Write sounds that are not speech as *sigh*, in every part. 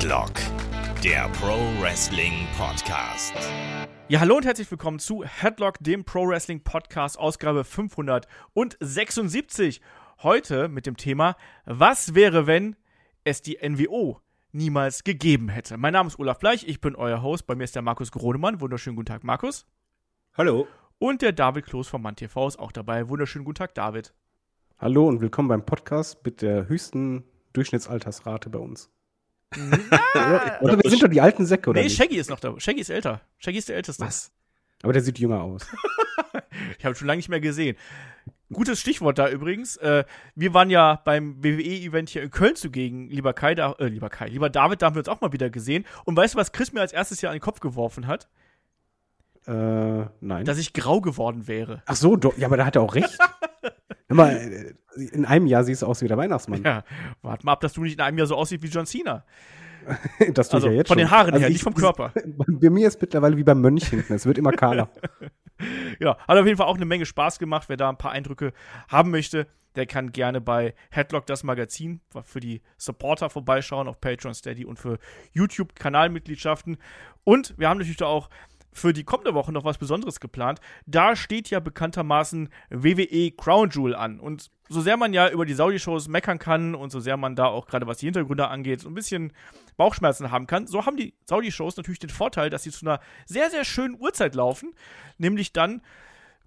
Headlock, der Pro Wrestling Podcast. Ja, hallo und herzlich willkommen zu Headlock, dem Pro Wrestling Podcast, Ausgabe 576. Heute mit dem Thema, was wäre, wenn es die NWO niemals gegeben hätte? Mein Name ist Olaf Bleich, ich bin euer Host. Bei mir ist der Markus Gronemann. Wunderschönen guten Tag, Markus. Hallo. Und der David Kloß vom Mann TV ist auch dabei. Wunderschönen guten Tag, David. Hallo und willkommen beim Podcast mit der höchsten Durchschnittsaltersrate bei uns. Ah, oder wir sind doch die alten Säcke, oder? nee, nicht? Shaggy ist noch da. Shaggy ist älter. Shaggy ist der Älteste. Was? Aber der sieht jünger aus. *laughs* Ich habe ihn schon lange nicht mehr gesehen. Gutes Stichwort da übrigens. Äh, wir waren ja beim WWE-Event hier in Köln zugegen, lieber Kai, da, äh, lieber Kai, lieber David, da haben wir uns auch mal wieder gesehen. Und weißt du, was Chris mir als erstes hier an den Kopf geworfen hat? äh, nein. Dass ich grau geworden wäre. Ach so, doch, ja, aber da hat er auch recht. *laughs* Mal, äh, in einem Jahr siehst du aus wie der Weihnachtsmann. Ja, warte mal ab, dass du nicht in einem Jahr so aussiehst wie John Cena. *laughs* Das tue Also ich ja jetzt von schon. den Haaren Also her, ich- nicht vom Körper. *laughs* Bei mir ist mittlerweile wie beim Mönch hinten. Es wird immer kahler. *laughs* Ja, hat auf jeden Fall auch eine Menge Spaß gemacht. Wer da ein paar Eindrücke haben möchte, der kann gerne bei Headlock das Magazin für die Supporter vorbeischauen auf Patreon, Steady und für YouTube-Kanalmitgliedschaften. Und wir haben natürlich da auch für die kommende Woche noch was Besonderes geplant. Da steht ja bekanntermaßen WWE Crown Jewel an. Und so sehr man ja über die Saudi-Shows meckern kann und so sehr man da auch gerade was die Hintergründe angeht, so ein bisschen Bauchschmerzen haben kann, so haben die Saudi-Shows natürlich den Vorteil, dass sie zu einer sehr, sehr schönen Uhrzeit laufen. Nämlich dann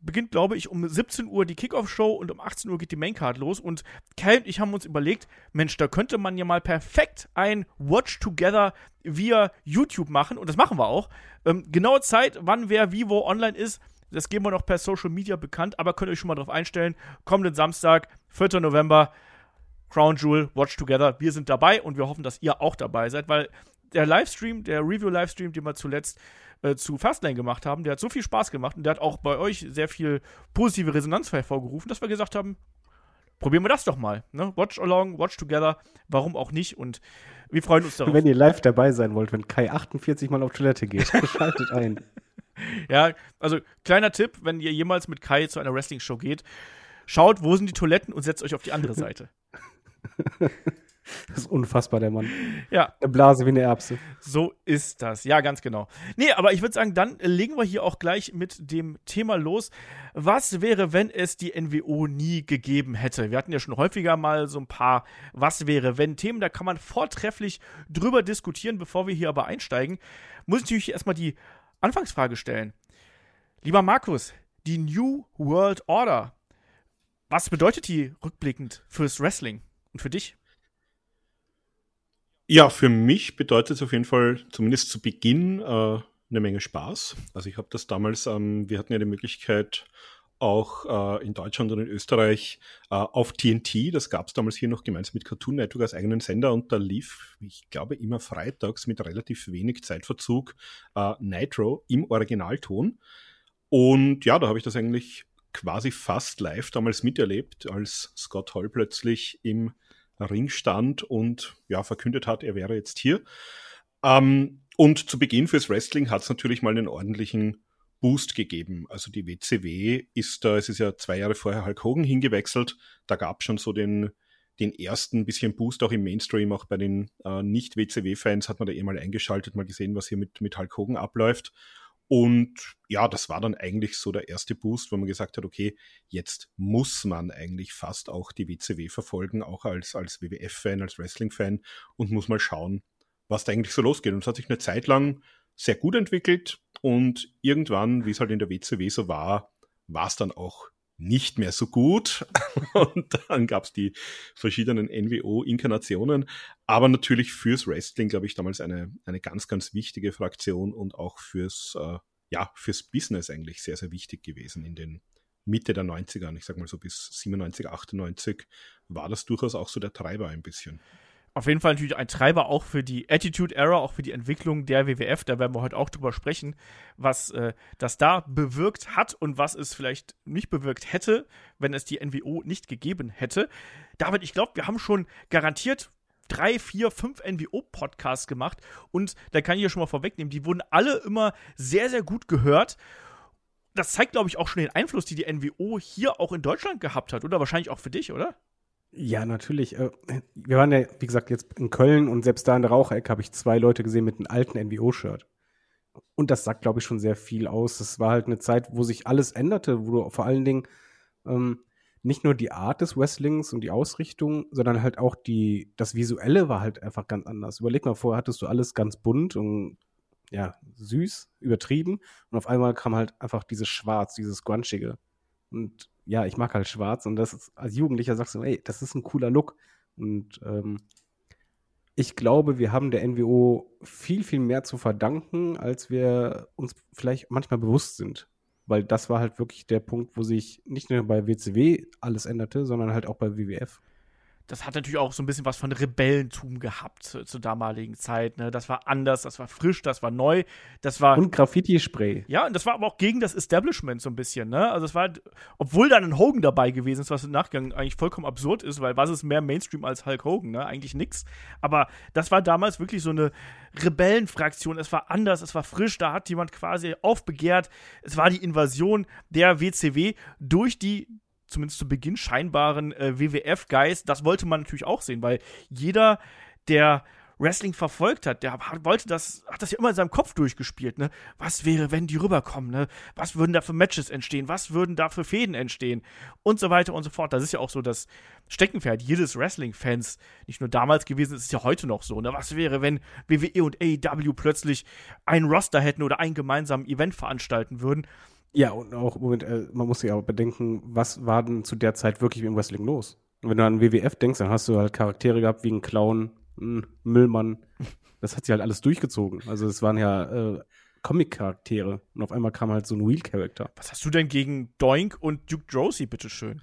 beginnt, glaube ich, um 17 Uhr die Kickoff-Show und um 18 Uhr geht die Maincard los. Und Kai und ich haben uns überlegt, Mensch, da könnte man ja mal perfekt ein Watch Together via YouTube machen. Und das machen wir auch. Ähm, genaue Zeit, wann wer wie wo online ist, das geben wir noch per Social Media bekannt, aber könnt ihr euch schon mal darauf einstellen. Kommenden Samstag, 4. November, Crown Jewel, Watch Together. Wir sind dabei und wir hoffen, dass ihr auch dabei seid, weil der Livestream, der Review-Livestream, den wir zuletzt äh, zu Fastlane gemacht haben, der hat so viel Spaß gemacht und der hat auch bei euch sehr viel positive Resonanz hervorgerufen, dass wir gesagt haben, probieren wir das doch mal. Ne? Watch along, watch together, warum auch nicht? Und wir freuen uns darauf. Wenn ihr live dabei sein wollt, wenn Kai 48 Mal auf Toilette geht, *laughs* schaltet ein. Ja, also kleiner Tipp, wenn ihr jemals mit Kai zu einer Wrestling-Show geht, schaut, wo sind die Toiletten und setzt euch auf die andere Seite. *laughs* Das ist unfassbar, der Mann. Ja, Eine Blase wie eine Erbse. So ist das. Ja, ganz genau. Nee, aber ich würde sagen, dann legen wir hier auch gleich mit dem Thema los. Was wäre, wenn es die NWO nie gegeben hätte? Wir hatten ja schon häufiger mal so ein paar Was wäre, wenn Themen, da kann man vortrefflich drüber diskutieren. Bevor wir hier aber einsteigen, muss ich natürlich erstmal die Anfangsfrage stellen. Lieber Markus, die New World Order. Was bedeutet die rückblickend fürs Wrestling und für dich? Ja, für mich bedeutet es auf jeden Fall zumindest zu Beginn äh, eine Menge Spaß. Also ich habe das damals, ähm, wir hatten ja die Möglichkeit auch äh, in Deutschland und in Österreich äh, auf TNT, das gab es damals hier noch gemeinsam mit Cartoon Network als eigenen Sender und da lief, ich glaube, immer freitags mit relativ wenig Zeitverzug äh, Nitro im Originalton. Und ja, da habe ich das eigentlich quasi fast live damals miterlebt, als Scott Hall plötzlich im Ring stand und ja, verkündet hat, er wäre jetzt hier. Ähm, und zu Beginn fürs Wrestling hat es natürlich mal einen ordentlichen Boost gegeben. Also die WCW ist da, es ist ja zwei Jahre vorher Hulk Hogan hingewechselt. Da gab es schon so den, den ersten bisschen Boost auch im Mainstream, auch bei den äh, Nicht-WCW-Fans hat man da eh mal eingeschaltet, mal gesehen, was hier mit, mit Hulk Hogan abläuft. Und ja, das war dann eigentlich so der erste Boost, wo man gesagt hat, okay, jetzt muss man eigentlich fast auch die WCW verfolgen, auch als, als WWF-Fan, als Wrestling-Fan und muss mal schauen, was da eigentlich so losgeht. Und es hat sich eine Zeit lang sehr gut entwickelt und irgendwann, wie es halt in der WCW so war, war es dann auch nicht mehr so gut. *laughs* Und dann gab es die verschiedenen NWO-Inkarnationen. Aber natürlich fürs Wrestling, glaube ich, damals eine, eine ganz, ganz wichtige Fraktion und auch fürs, äh, ja, fürs Business eigentlich sehr, sehr wichtig gewesen in den Mitte der 90er. Und ich sag mal so bis 97, 98 war das durchaus auch so der Treiber ein bisschen. Auf jeden Fall natürlich ein Treiber auch für die Attitude Era, auch für die Entwicklung der WWF. Da werden wir heute auch drüber sprechen, was äh, das da bewirkt hat und was es vielleicht nicht bewirkt hätte, wenn es die NWO nicht gegeben hätte. David, ich glaube, wir haben schon garantiert drei, vier, fünf NWO-Podcasts gemacht und da kann ich ja schon mal vorwegnehmen, die wurden alle immer sehr, sehr gut gehört. Das zeigt, glaube ich, auch schon den Einfluss, die die NWO hier auch in Deutschland gehabt hat, oder? Wahrscheinlich auch für dich, oder? Ja, natürlich. Äh, wir waren ja, wie gesagt, jetzt in Köln und selbst da in der Raucherecke habe ich zwei Leute gesehen mit einem alten NWO-Shirt. Und das sagt, glaube ich, schon sehr viel aus. Das war halt eine Zeit, wo sich alles änderte, wo du vor allen Dingen ähm, nicht nur die Art des Wrestlings und die Ausrichtung, sondern halt auch die, das Visuelle war halt einfach ganz anders. Überleg mal, vorher hattest du alles ganz bunt und ja, süß, übertrieben. Und auf einmal kam halt einfach dieses Schwarz, dieses Grunchige. Und ja, ich mag halt Schwarz und das ist, als Jugendlicher sagst du, ey, das ist ein cooler Look. Und ähm, ich glaube, wir haben der NWO viel, viel mehr zu verdanken, als wir uns vielleicht manchmal bewusst sind. Weil das war halt wirklich der Punkt, wo sich nicht nur bei WCW alles änderte, sondern halt auch bei WWF das hat natürlich auch so ein bisschen was von Rebellentum gehabt zu, zur damaligen Zeit. Ne? Das war anders, das war frisch, das war neu, das war. Und Graffiti-Spray. Ja, und das war aber auch gegen das Establishment so ein bisschen, ne? Also es war, obwohl da ein Hogan dabei gewesen ist, was im Nachgang eigentlich vollkommen absurd ist, weil was ist mehr Mainstream als Hulk Hogan, ne? Eigentlich nix. Aber das war damals wirklich so eine Rebellenfraktion. Es war anders, es war frisch, da hat jemand quasi aufbegehrt. Es war die Invasion der WCW durch die zumindest zu Beginn scheinbaren äh, WWF-Geist, das wollte man natürlich auch sehen, weil jeder, der Wrestling verfolgt hat, der wollte das, hat das ja immer in seinem Kopf durchgespielt, ne? Was wäre, wenn die rüberkommen, ne? Was würden da für Matches entstehen? Was würden da für Fäden entstehen? Und so weiter und so fort. Das ist ja auch so das Steckenpferd jedes Wrestling-Fans. Nicht nur damals gewesen, es ist ja heute noch so, ne? Was wäre, wenn WWE und AEW plötzlich ein Roster hätten oder ein gemeinsames Event veranstalten würden? Ja, und auch, Moment, äh, man muss sich aber bedenken, was war denn zu der Zeit wirklich im Wrestling los? Und wenn du an WWF denkst, dann hast du halt Charaktere gehabt wie ein Clown, ein Müllmann. Das hat sich halt alles durchgezogen. Also es waren ja äh, Comic-Charaktere. Und auf einmal kam halt so ein Wheel-Charakter. Was hast du denn gegen Doink und Duke Drosy, bitteschön?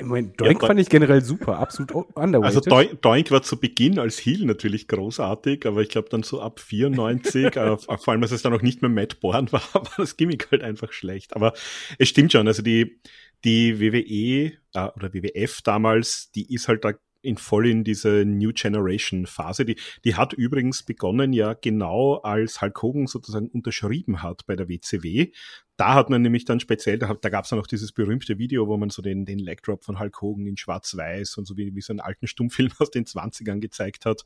Moment, Doink ja, fand ich generell super, absolut underrated. Also Doink, Doink, war zu Beginn als Heel natürlich großartig, aber ich glaube dann so ab 94, *laughs* äh, vor allem als es dann auch nicht mehr Matt Bourne war, *laughs* war das Gimmick halt einfach schlecht. Aber es stimmt schon, also die, die WWE äh, oder WWF damals, die ist halt da in voll in diese New Generation Phase. Die, die hat übrigens begonnen ja genau als Hulk Hogan sozusagen unterschrieben hat bei der WCW. Da hat man nämlich dann speziell, da, da gab es dann auch dieses berühmte Video, wo man so den, den Leg Drop von Hulk Hogan in schwarz-weiß und so wie, wie so einen alten Stummfilm *laughs* aus den 20ern gezeigt hat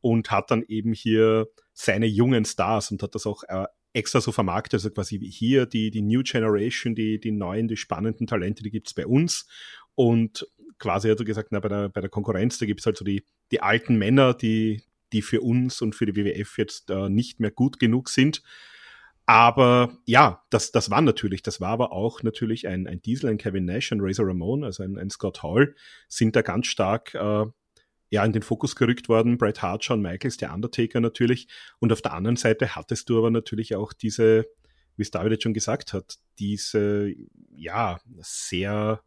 und hat dann eben hier seine jungen Stars und hat das auch äh, extra so vermarktet, also quasi hier die, die New Generation, die, die neuen, die spannenden Talente, die gibt's bei uns. Und quasi hat er gesagt, na, bei der, bei der Konkurrenz, da gibt's halt so die, die alten Männer, die, die für uns und für die WWF jetzt äh, nicht mehr gut genug sind. Aber ja, das, das war natürlich, das war aber auch natürlich ein, ein Diesel, ein Kevin Nash, ein Razor Ramon, also ein, ein Scott Hall, sind da ganz stark äh, ja, in den Fokus gerückt worden. Bret Hart, Shawn Michaels, der Undertaker natürlich. Und auf der anderen Seite hattest du aber natürlich auch diese, wie es David jetzt schon gesagt hat, diese, ja, sehr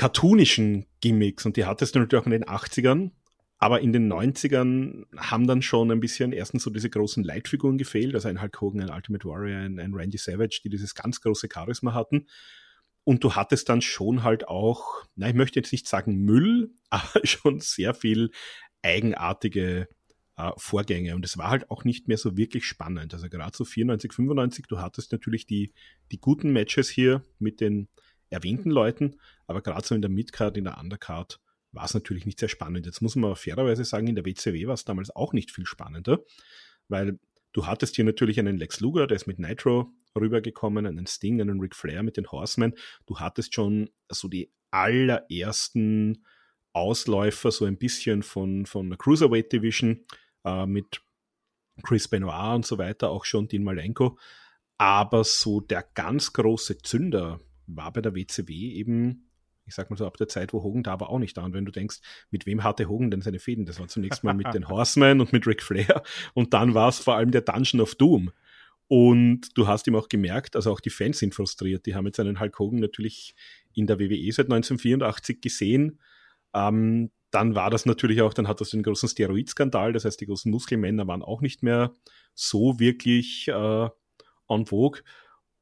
cartoonischen Gimmicks. Und die hattest du natürlich auch in den 80ern. Aber in den 90ern haben dann schon ein bisschen erstens so diese großen Leitfiguren gefehlt, also ein Hulk Hogan, ein Ultimate Warrior, ein, ein Randy Savage, die dieses ganz große Charisma hatten. Und du hattest dann schon halt auch, na, ich möchte jetzt nicht sagen Müll, *laughs* aber schon sehr viel eigenartige äh, Vorgänge. Und es war halt auch nicht mehr so wirklich spannend. Also gerade so 94, 95, du hattest natürlich die, die guten Matches hier mit den erwähnten Leuten, aber gerade so in der Midcard, in der Undercard war es natürlich nicht sehr spannend. Jetzt muss man fairerweise sagen, in der WCW war es damals auch nicht viel spannender, weil du hattest hier natürlich einen Lex Luger, der ist mit Nitro rübergekommen, einen Sting, einen Ric Flair mit den Horsemen. Du hattest schon so die allerersten Ausläufer, so ein bisschen von, von der Cruiserweight Division äh, mit Chris Benoit und so weiter, auch schon Dean Malenko. Aber so der ganz große Zünder war bei der WCW eben ich sag mal so, ab der Zeit, wo Hogan da war, auch nicht da. Und wenn du denkst, mit wem hatte Hogan denn seine Fäden? Das war zunächst mal mit *laughs* den Horsemen und mit Ric Flair. Und dann war es vor allem der Dungeon of Doom. Und du hast ihm auch gemerkt, also auch die Fans sind frustriert. Die haben jetzt einen Hulk Hogan natürlich in der WWE seit 1984 gesehen. Ähm, dann war das natürlich auch, dann hat das den großen Steroidskandal, das heißt, die großen Muskelmänner waren auch nicht mehr so wirklich äh, en vogue.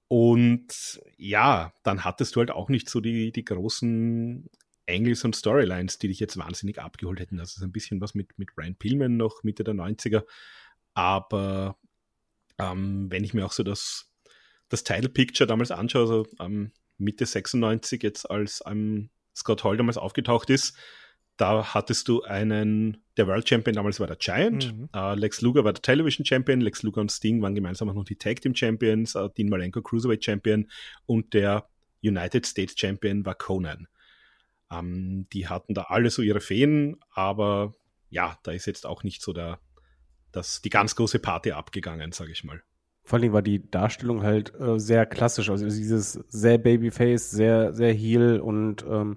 Und ja, dann hattest du halt auch nicht so die, die großen Angles und Storylines, die dich jetzt wahnsinnig abgeholt hätten. Das ist ein bisschen was mit, mit Ryan Pillman noch Mitte der 90er. Aber ähm, wenn ich mir auch so das, das Title Picture damals anschaue, also ähm, Mitte 96 jetzt als ähm, Scott Hall damals aufgetaucht ist, da hattest du einen, der World Champion damals war der Giant, mhm. uh, Lex Luger war der Television Champion, Lex Luger und Sting waren gemeinsam auch noch die Tag Team Champions, uh, Dean Malenko Cruiserweight Champion und der United States Champion war Conan. Um, ähm, die hatten da alle so ihre Feen, aber ja, da ist jetzt auch nicht so der, das, die ganz große Party abgegangen, sage ich mal. Vor allem war die Darstellung halt äh, sehr klassisch, also dieses sehr Babyface, sehr, sehr Heel und ähm.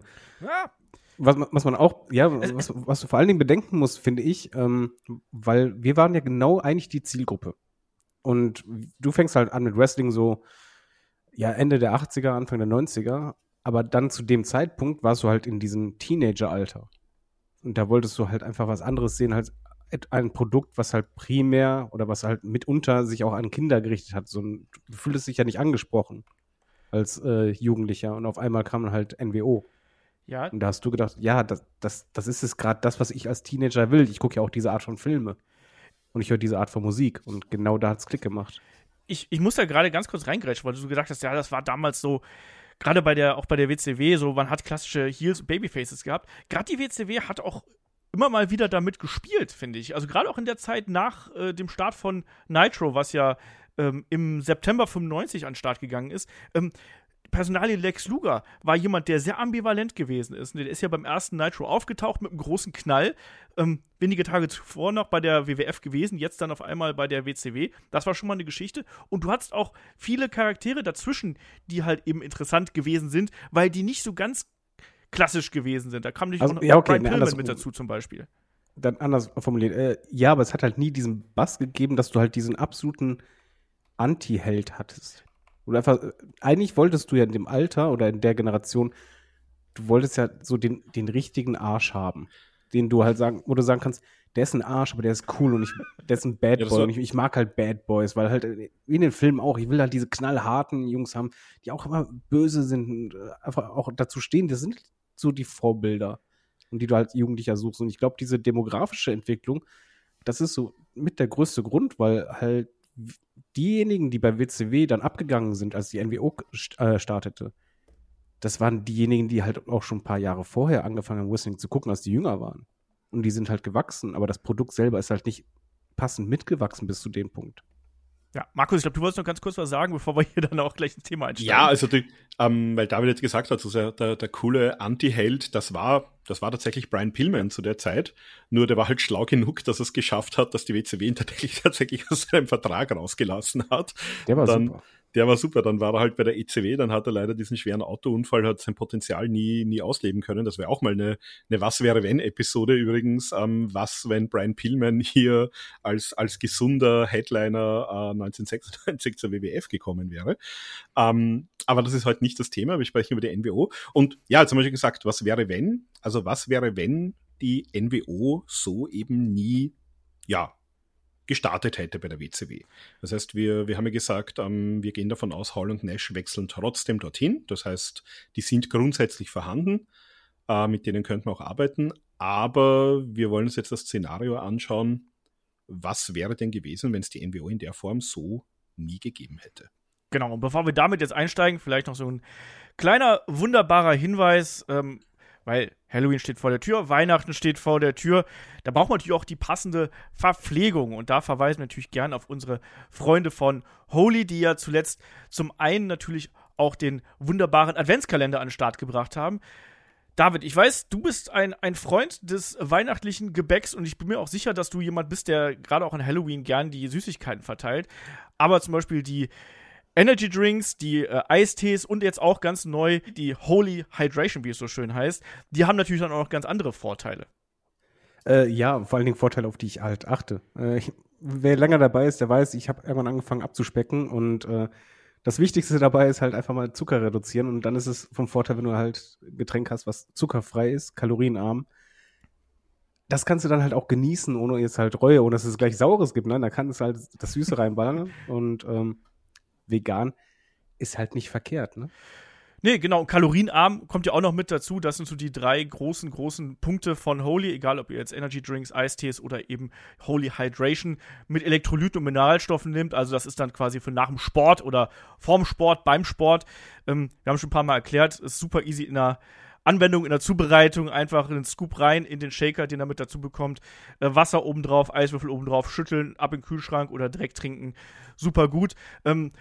Was, was man auch, ja, *laughs* was, was du vor allen Dingen bedenken musst, finde ich, ähm, weil wir waren ja genau eigentlich die Zielgruppe. Und du fängst halt an mit Wrestling so, ja, Ende der 80er, Anfang der 90er, aber dann zu dem Zeitpunkt warst du halt in diesem Teenager-Alter. Und da wolltest du halt einfach was anderes sehen als ein Produkt, was halt primär oder was halt mitunter sich auch an Kinder gerichtet hat. So ein, du fühltest dich ja nicht angesprochen als äh, Jugendlicher und auf einmal kam halt NWO. Ja. Und da hast du gedacht, ja, das, das, das ist es gerade das, was ich als Teenager will. Ich gucke ja auch diese Art von Filme. Und ich höre diese Art von Musik. Und genau da hat es Klick gemacht. Ich, ich muss da gerade ganz kurz reingrätschen, weil du so gedacht hast, ja, das war damals so, gerade bei der, auch bei der WCW, so, man hat klassische Heels und Babyfaces gehabt. Gerade die WCW hat auch immer mal wieder damit gespielt, finde ich. Also gerade auch in der Zeit nach äh, dem Start von Nitro, was ja ähm, im September 95 an den Start gegangen ist. Ähm, Personalie Lex Luger war jemand, der sehr ambivalent gewesen ist. Der ist ja beim ersten Nitro aufgetaucht mit einem großen Knall. Ähm, wenige Tage zuvor noch bei der WWF gewesen, jetzt dann auf einmal bei der WCW. Das war schon mal eine Geschichte. Und du hattest auch viele Charaktere dazwischen, die halt eben interessant gewesen sind, weil die nicht so ganz klassisch gewesen sind. Da kam nicht also, auch ja, okay, Brian Pillman mit dazu zum Beispiel. Dann anders formuliert. Äh, ja, aber es hat halt nie diesen Bass gegeben, dass du halt diesen absoluten Anti-Held hattest. Oder einfach, eigentlich wolltest du ja in dem Alter oder in der Generation, du wolltest ja so den, den richtigen Arsch haben. Den du halt sagen, wo du sagen kannst, der ist ein Arsch, aber der ist cool und ich, der ist ein Bad *laughs* Boy ja, und ich, ich, mag halt Bad Boys, weil halt, wie in den Filmen auch, ich will halt diese knallharten Jungs haben, die auch immer böse sind und äh, einfach auch dazu stehen, das sind so die Vorbilder und die du als Jugendlicher suchst. Und ich glaube, diese demografische Entwicklung, das ist so mit der größte Grund, weil halt diejenigen, die bei WCW dann abgegangen sind, als die NWO äh, startete, das waren diejenigen, die halt auch schon ein paar Jahre vorher angefangen haben, Wrestling zu gucken, als die jünger waren. Und die sind halt gewachsen, aber das Produkt selber ist halt nicht passend mitgewachsen bis zu dem Punkt. Ja, Markus, ich glaube, du wolltest noch ganz kurz was sagen, bevor wir hier dann auch gleich ins Thema einsteigen. Ja, also die, ähm, weil David jetzt gesagt hat, so der, der, der coole Anti-Held, das war, das war tatsächlich Brian Pillman zu der Zeit. Nur der war halt schlau genug, dass er es geschafft hat, dass die WCW ihn tatsächlich, *laughs* tatsächlich aus seinem Vertrag rausgelassen hat. Der war dann, super der war super. Dann war er halt bei der ECW, dann hat er leider diesen schweren Autounfall, hat sein Potenzial nie, nie ausleben können. Das wäre auch mal eine, eine Was wäre wenn Episode übrigens. Ähm, was, wenn Brian Pillman hier als, als gesunder Headliner äh, 1996 zur WWF gekommen wäre. Ähm, aber das ist halt nicht das Thema. Wir sprechen über die NWO. Und ja, jetzt haben wir schon gesagt, was wäre wenn? Also was wäre, wenn die NWO so eben nie ja, gestartet hätte bei der WCW. Das heißt, wir, wir haben ja gesagt, ähm, wir gehen davon aus, Hall und Nash wechseln trotzdem dorthin. Das heißt, die sind grundsätzlich vorhanden, äh, mit denen könnten wir auch arbeiten. Aber wir wollen uns jetzt das Szenario anschauen, was wäre denn gewesen, wenn es die NWO in der Form so nie gegeben hätte. Genau, und bevor wir damit jetzt einsteigen, vielleicht noch so ein kleiner, wunderbarer Hinweis. Ähm, weil Halloween steht vor der Tür, Weihnachten steht vor der Tür. Da braucht man natürlich auch die passende Verpflegung. Und da verweisen wir natürlich gern auf unsere Freunde von Holy, die ja zuletzt zum einen natürlich auch den wunderbaren Adventskalender an den Start gebracht haben. David, ich weiß, du bist ein, ein Freund des weihnachtlichen Gebäcks und ich bin mir auch sicher, dass du jemand bist, der gerade auch an Halloween gern die Süßigkeiten verteilt. Aber zum Beispiel die Energy Drinks, die äh, Eistees und jetzt auch ganz neu die Holy Hydration, wie es so schön heißt, die haben natürlich dann auch noch ganz andere Vorteile. Äh, ja, vor allen Dingen Vorteile, auf die ich halt achte. Äh, ich, wer länger dabei ist, der weiß, ich habe irgendwann angefangen abzuspecken und äh, das Wichtigste dabei ist halt einfach mal Zucker reduzieren und dann ist es vom Vorteil, wenn du halt Getränk hast, was zuckerfrei ist, kalorienarm. Das kannst du dann halt auch genießen, ohne jetzt halt Reue, ohne dass es gleich Saures gibt. Ne? Da kann es halt das Süße reinballern und ähm, vegan ist halt nicht verkehrt, ne? Nee, genau. Kalorienarm kommt ja auch noch mit dazu. Das sind so die drei großen, großen Punkte von Holy. Egal, ob ihr jetzt Energy Drinks, Eistees oder eben Holy Hydration mit Elektrolyten und Mineralstoffen nimmt. Also, das ist dann quasi für nach dem Sport oder vorm Sport, beim Sport. Ähm, wir haben schon ein paar Mal erklärt, ist super easy in der Anwendung in der Zubereitung, einfach einen Scoop rein in den Shaker, den er mit dazu bekommt, äh, Wasser obendrauf, Eiswürfel obendrauf, schütteln, ab in den Kühlschrank oder direkt trinken, super gut. Ähm,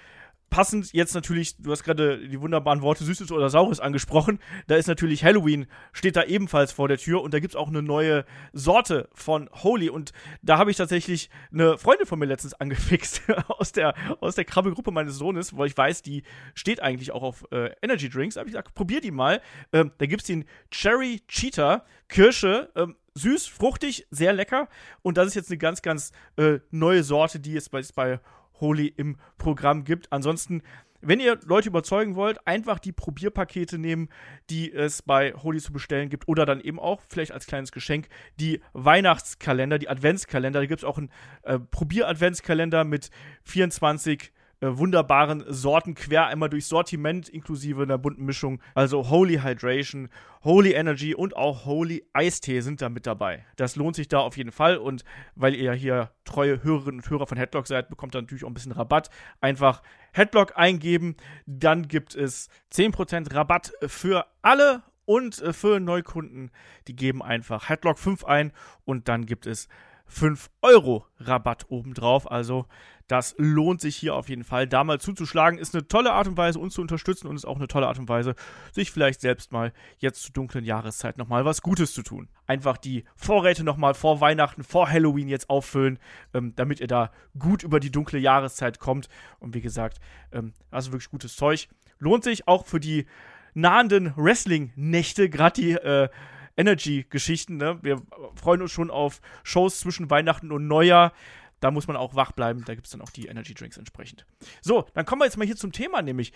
passend jetzt natürlich, du hast gerade die wunderbaren Worte Süßes oder Saures angesprochen. Da ist natürlich Halloween, steht da ebenfalls vor der Tür und da gibt es auch eine neue Sorte von Holy. Und da habe ich tatsächlich eine Freundin von mir letztens angefixt *laughs* aus der, aus der Krabbelgruppe meines Sohnes, weil ich weiß, die steht eigentlich auch auf äh, Energy Drinks. Da habe ich gesagt, probier die mal. Ähm, da gibt es den Cherry Cheetah, Kirsche, ähm, süß, fruchtig, sehr lecker. Und das ist jetzt eine ganz, ganz äh, neue Sorte, die es bei, bei Holy im Programm gibt. Ansonsten, wenn ihr Leute überzeugen wollt, einfach die Probierpakete nehmen, die es bei Holy zu bestellen gibt. Oder dann eben auch, vielleicht als kleines Geschenk, die Weihnachtskalender, die Adventskalender. Da gibt es auch einen äh, Probier-Adventskalender mit 24 äh, wunderbaren Sorten quer einmal durchs Sortiment inklusive einer bunten Mischung. Also Holy Hydration, Holy Energy und auch Holy Eistee sind da mit dabei. Das lohnt sich da auf jeden Fall und weil ihr ja hier treue Hörerinnen und Hörer von Headlock seid, bekommt ihr natürlich auch ein bisschen Rabatt. Einfach Headlock eingeben, dann gibt es 10% Rabatt für alle und äh, für Neukunden, die geben einfach Headlock 5 ein und dann gibt es 5 Euro Rabatt obendrauf. Also das lohnt sich hier auf jeden Fall. Da mal zuzuschlagen ist eine tolle Art und Weise, uns zu unterstützen und ist auch eine tolle Art und Weise, sich vielleicht selbst mal jetzt zur dunklen Jahreszeit nochmal was Gutes zu tun. Einfach die Vorräte nochmal vor Weihnachten, vor Halloween jetzt auffüllen, ähm, damit ihr da gut über die dunkle Jahreszeit kommt. Und wie gesagt, ähm, also wirklich gutes Zeug. Lohnt sich auch für die nahenden Wrestling-Nächte, gerade die äh, Energy-Geschichten. Ne? Wir freuen uns schon auf Shows zwischen Weihnachten und Neujahr. Da muss man auch wach bleiben. Da gibt es dann auch die Energy Drinks entsprechend. So, dann kommen wir jetzt mal hier zum Thema, nämlich,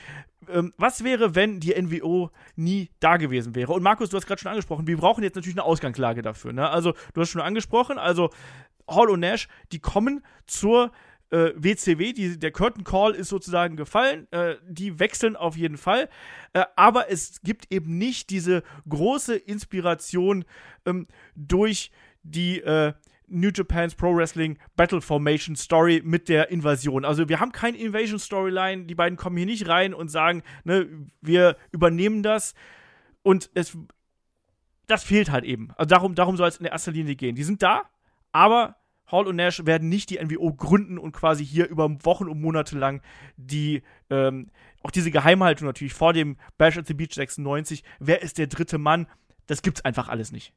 ähm, was wäre, wenn die NWO nie da gewesen wäre? Und Markus, du hast gerade schon angesprochen, wir brauchen jetzt natürlich eine Ausgangslage dafür. Ne? Also, du hast schon angesprochen, also Hall und Nash, die kommen zur äh, WCW, die, der Curtain Call ist sozusagen gefallen, äh, die wechseln auf jeden Fall, äh, aber es gibt eben nicht diese große Inspiration ähm, durch die äh, New Japan's Pro Wrestling Battle Formation Story mit der Invasion. Also wir haben keine Invasion Storyline, die beiden kommen hier nicht rein und sagen, ne, wir übernehmen das und es das fehlt halt eben. Also darum, darum soll es in erster Linie gehen. Die sind da, aber Hall und Nash werden nicht die NWO gründen und quasi hier über Wochen und Monate lang die, ähm, auch diese Geheimhaltung natürlich vor dem Bash at the Beach 96, wer ist der dritte Mann, das gibt's einfach alles nicht.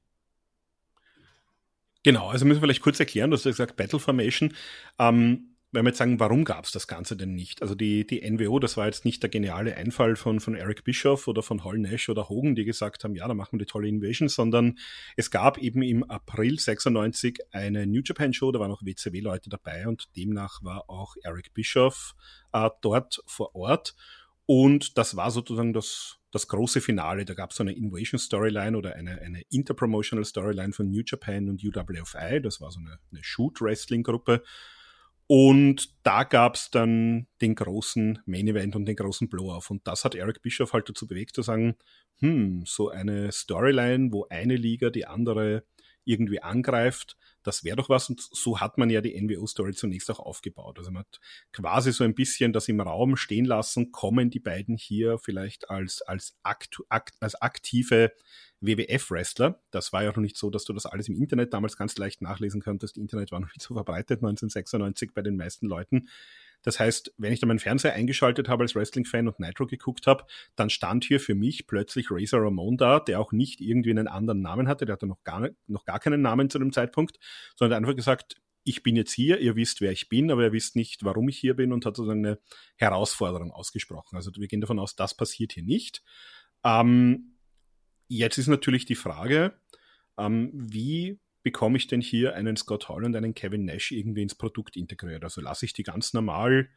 Genau, also müssen wir vielleicht kurz erklären, du hast gesagt Battle Formation. Ähm, wenn wir jetzt sagen, warum gab es das Ganze denn nicht? Also die, die NWO, das war jetzt nicht der geniale Einfall von, von Eric Bischoff oder von Hall Nash oder Hogan, die gesagt haben, ja, da machen wir die tolle Invasion, sondern es gab eben im April 96 eine New Japan Show, da waren auch WCW-Leute dabei und demnach war auch Eric Bischoff äh, dort vor Ort. Und das war sozusagen das, das große Finale. Da gab es so eine Invasion Storyline oder eine, eine Interpromotional Storyline von New Japan und UWFI. Das war so eine, eine Shoot-Wrestling-Gruppe. Und da gab's dann den großen Main Event und den großen Blow-off. Und das hat Eric Bischoff halt dazu bewegt zu sagen, hm, so eine Storyline, wo eine Liga die andere irgendwie angreift, das wäre doch was. Und so hat man ja die NWO-Story zunächst auch aufgebaut. Also man hat quasi so ein bisschen das im Raum stehen lassen, kommen die beiden hier vielleicht als, als, akt, akt, als aktive WWF-Wrestler. Das war ja noch nicht so, dass du das alles im Internet damals ganz leicht nachlesen konntest. Internet war noch nicht so verbreitet 1996 bei den meisten Leuten. Das heißt, wenn ich dann meinen Fernseher eingeschaltet habe als Wrestling-Fan und Nitro geguckt habe, dann stand hier für mich plötzlich Razor Ramon da, der auch nicht irgendwie einen anderen Namen hatte, der hatte noch gar, noch gar keinen Namen zu dem Zeitpunkt, sondern einfach gesagt, ich bin jetzt hier, ihr wisst, wer ich bin, aber ihr wisst nicht, warum ich hier bin und hat sozusagen eine Herausforderung ausgesprochen. Also wir gehen davon aus, das passiert hier nicht. Ähm, Jetzt ist natürlich die Frage, ähm, wie bekomme ich denn hier einen Scott Hall und einen Kevin Nash irgendwie ins Produkt integriert? Also lasse ich die ganz normal,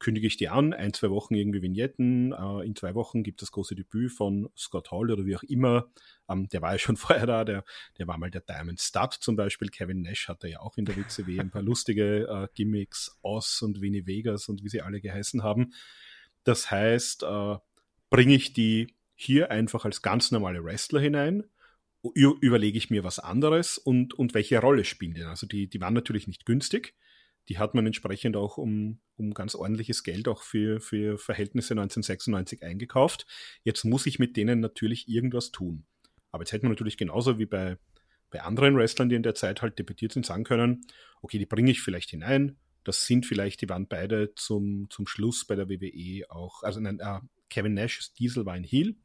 kündige ich die an, ein, zwei Wochen irgendwie Vignetten, äh, in zwei Wochen gibt das große Debüt von Scott Hall oder wie auch immer. Ähm, der war ja schon *laughs* vorher da, der, der war mal der Diamond Stud zum Beispiel. Kevin Nash hatte ja auch in der WCW ein paar lustige äh, Gimmicks, Oz und Winnie Vegas und wie sie alle geheißen haben. Das heißt, äh, bringe ich die hier einfach als ganz normale Wrestler hinein, überlege ich mir was anderes und, und welche Rolle spielen die. Also die, die waren natürlich nicht günstig. die hat man entsprechend auch um, um ganz ordentliches Geld auch für, für Verhältnisse 1996 eingekauft. Jetzt muss ich mit denen natürlich irgendwas tun. Aber jetzt hätte man natürlich genauso wie bei, bei anderen Wrestlern, die in der Zeit halt debütiert sind, sagen können, okay, die bringe ich vielleicht hinein. Das sind vielleicht, die waren beide zum, zum Schluss bei der WWE auch, also nein, äh, Kevin Nash, Diesel war ein Heel,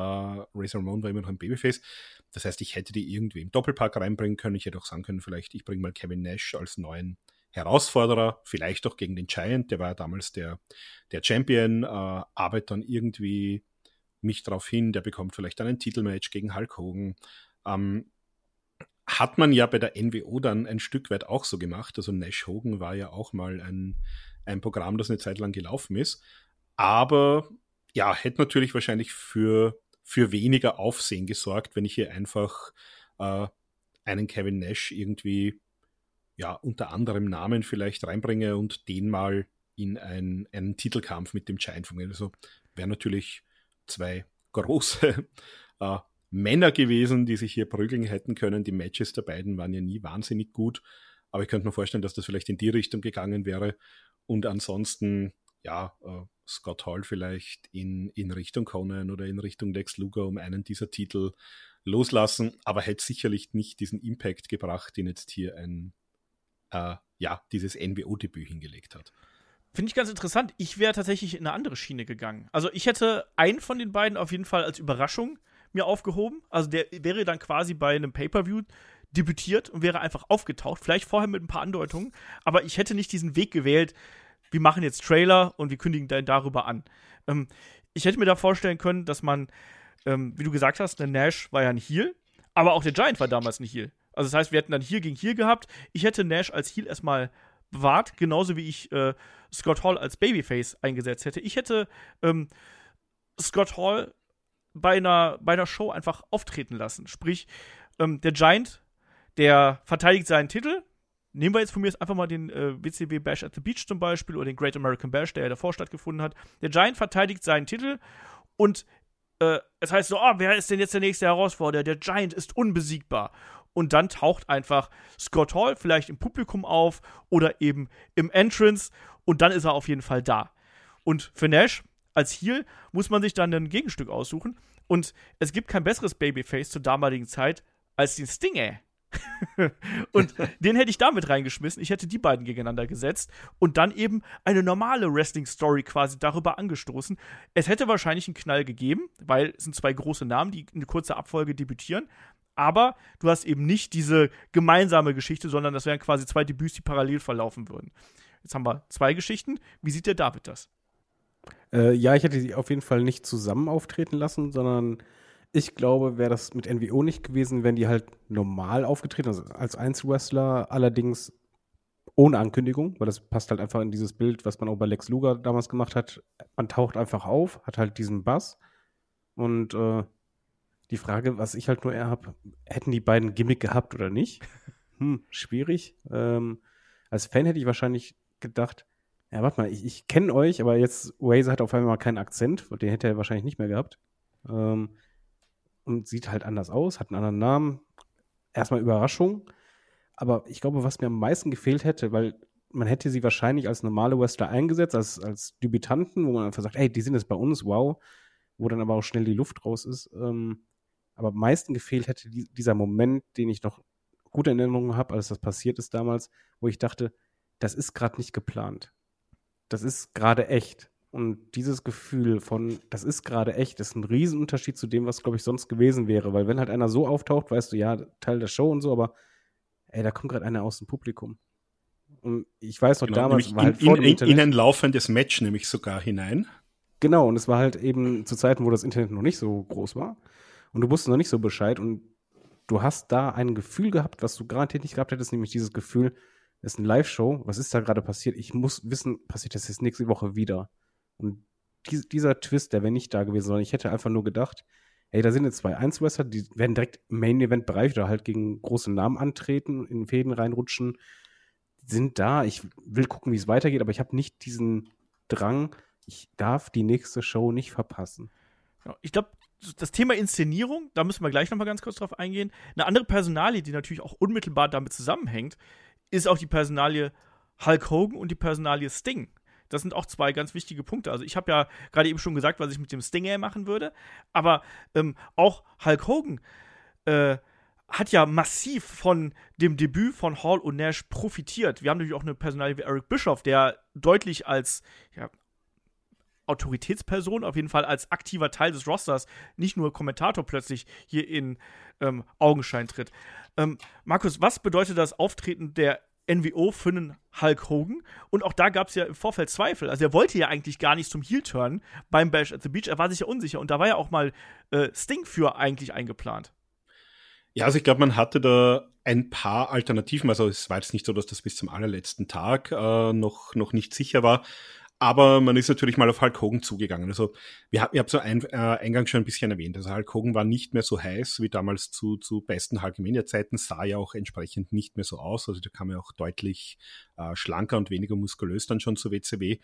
äh, Razor Ramon war immer noch ein Babyface. Das heißt, ich hätte die irgendwie im Doppelpack reinbringen können. Ich hätte auch sagen können, vielleicht ich bringe mal Kevin Nash als neuen Herausforderer, vielleicht auch gegen den Giant, der war ja damals der, der Champion, äh, arbeitet dann irgendwie mich darauf hin, der bekommt vielleicht dann ein Titelmatch gegen Hulk Hogan. Ähm, hat man ja bei der NWO dann ein Stück weit auch so gemacht. Also Nash Hogan war ja auch mal ein, ein Programm, das eine Zeit lang gelaufen ist. Aber ja, hätte natürlich wahrscheinlich für, für weniger Aufsehen gesorgt, wenn ich hier einfach äh, einen Kevin Nash irgendwie ja unter anderem Namen vielleicht reinbringe und den mal in ein, einen Titelkampf mit dem Giant von Also wäre natürlich zwei große *laughs* äh, Männer gewesen, die sich hier prügeln hätten können. Die Matches der beiden waren ja nie wahnsinnig gut, aber ich könnte mir vorstellen, dass das vielleicht in die Richtung gegangen wäre. Und ansonsten, ja, äh, Scott Hall vielleicht in, in Richtung Conan oder in Richtung Lex Luger um einen dieser Titel loslassen, aber hätte sicherlich nicht diesen Impact gebracht, den jetzt hier ein, äh, ja, dieses NWO-Debüt hingelegt hat. Finde ich ganz interessant. Ich wäre tatsächlich in eine andere Schiene gegangen. Also ich hätte einen von den beiden auf jeden Fall als Überraschung mir aufgehoben. Also der wäre dann quasi bei einem Pay-per-View debütiert und wäre einfach aufgetaucht. Vielleicht vorher mit ein paar Andeutungen. Aber ich hätte nicht diesen Weg gewählt, wir machen jetzt Trailer und wir kündigen dann darüber an. Ähm, ich hätte mir da vorstellen können, dass man, ähm, wie du gesagt hast, der Nash war ja ein Heel, aber auch der Giant war damals ein Heel. Also das heißt, wir hätten dann hier gegen hier gehabt. Ich hätte Nash als Heel erstmal bewahrt, genauso wie ich äh, Scott Hall als Babyface eingesetzt hätte. Ich hätte ähm, Scott Hall bei einer, bei einer Show einfach auftreten lassen. Sprich, ähm, der Giant, der verteidigt seinen Titel. Nehmen wir jetzt von mir einfach mal den äh, WCW Bash at the Beach zum Beispiel oder den Great American Bash, der ja davor stattgefunden hat. Der Giant verteidigt seinen Titel und äh, es heißt so, oh, wer ist denn jetzt der nächste Herausforderer? Der Giant ist unbesiegbar und dann taucht einfach Scott Hall vielleicht im Publikum auf oder eben im Entrance und dann ist er auf jeden Fall da. Und für Nash als Heel muss man sich dann ein Gegenstück aussuchen und es gibt kein besseres Babyface zur damaligen Zeit als den Stinger. *laughs* und den hätte ich damit reingeschmissen. Ich hätte die beiden gegeneinander gesetzt und dann eben eine normale Wrestling-Story quasi darüber angestoßen. Es hätte wahrscheinlich einen Knall gegeben, weil es sind zwei große Namen, die in kurzer Abfolge debütieren aber du hast eben nicht diese gemeinsame Geschichte, sondern das wären quasi zwei Debüts, die parallel verlaufen würden. Jetzt haben wir zwei Geschichten. Wie sieht der David das? Äh, ja, ich hätte sie auf jeden Fall nicht zusammen auftreten lassen, sondern ich glaube, wäre das mit NWO nicht gewesen, wären die halt normal aufgetreten, also als Einzelwrestler, allerdings ohne Ankündigung, weil das passt halt einfach in dieses Bild, was man auch bei Lex Luger damals gemacht hat. Man taucht einfach auf, hat halt diesen Bass und äh, die Frage, was ich halt nur eher habe, hätten die beiden Gimmick gehabt oder nicht? *laughs* Hm, schwierig. Ähm, als Fan hätte ich wahrscheinlich gedacht, ja, warte mal, ich, ich kenne euch, aber jetzt Waze hat auf einmal keinen Akzent, den hätte er wahrscheinlich nicht mehr gehabt. Ähm, und sieht halt anders aus, hat einen anderen Namen. Erstmal Überraschung. Aber ich glaube, was mir am meisten gefehlt hätte, weil man hätte sie wahrscheinlich als normale Wrestler eingesetzt, als, als Debütanten, wo man einfach sagt, ey, die sind jetzt bei uns, wow, wo dann aber auch schnell die Luft raus ist. Ähm, aber am meisten gefehlt hätte die, dieser Moment, den ich noch gute Erinnerungen habe, als das passiert ist damals, wo ich dachte, das ist gerade nicht geplant. Das ist gerade echt. Und dieses Gefühl von, das ist gerade echt, ist ein Riesenunterschied zu dem, was, glaube ich, sonst gewesen wäre. Weil wenn halt einer so auftaucht, weißt du, ja, Teil der Show und so, aber ey, da kommt gerade einer aus dem Publikum. Und ich weiß noch, genau, damals war halt in, in, in, ein laufendes Match nämlich sogar hinein. Genau, und es war halt eben zu Zeiten, wo das Internet noch nicht so groß war und du wusstest noch nicht so Bescheid und du hast da ein Gefühl gehabt, was du garantiert nicht gehabt hättest, nämlich dieses Gefühl, es ist eine Live-Show, was ist da gerade passiert? Ich muss wissen, passiert das jetzt nächste Woche wieder? Und dies, dieser Twist, der wäre nicht da gewesen, sondern ich hätte einfach nur gedacht, ey, da sind jetzt zwei Einzelwrestler, die werden direkt im Main-Event-Bereich oder halt gegen große Namen antreten, in Fäden reinrutschen, sind da. Ich will gucken, wie es weitergeht, aber ich habe nicht diesen Drang, ich darf die nächste Show nicht verpassen. Ich glaube, das Thema Inszenierung, da müssen wir gleich nochmal ganz kurz drauf eingehen. Eine andere Personalie, die natürlich auch unmittelbar damit zusammenhängt, ist auch die Personalie Hulk Hogan und die Personalie Sting. Das sind auch zwei ganz wichtige Punkte. Also ich habe ja gerade eben schon gesagt, was ich mit dem Stinger machen würde, aber ähm, auch Hulk Hogan äh, hat ja massiv von dem Debüt von Hall und Nash profitiert. Wir haben natürlich auch eine Personalie wie Eric Bischoff, der deutlich als ja, Autoritätsperson, auf jeden Fall als aktiver Teil des Rosters, nicht nur Kommentator plötzlich hier in ähm, Augenschein tritt. Ähm, Markus, was bedeutet das Auftreten der NWO für einen Hulk Hogan? Und auch da gab es ja im Vorfeld Zweifel. Also er wollte ja eigentlich gar nicht zum Heel-Turn beim Bash at the Beach. Er war sich ja unsicher. Und da war ja auch mal äh, Sting für eigentlich eingeplant. Ja, also ich glaube, man hatte da ein paar Alternativen. Also es war jetzt nicht so, dass das bis zum allerletzten Tag äh, noch, noch nicht sicher war. Aber man ist natürlich mal auf Hulk Hogan zugegangen. Also wir haben, ihr habt so ein, äh, eingangs schon ein bisschen erwähnt. Also Hulk Hogan war nicht mehr so heiß wie damals zu, zu besten Hulkamania-Zeiten, sah ja auch entsprechend nicht mehr so aus. Also da kam ja auch deutlich äh, schlanker und weniger muskulös dann schon zu WCW.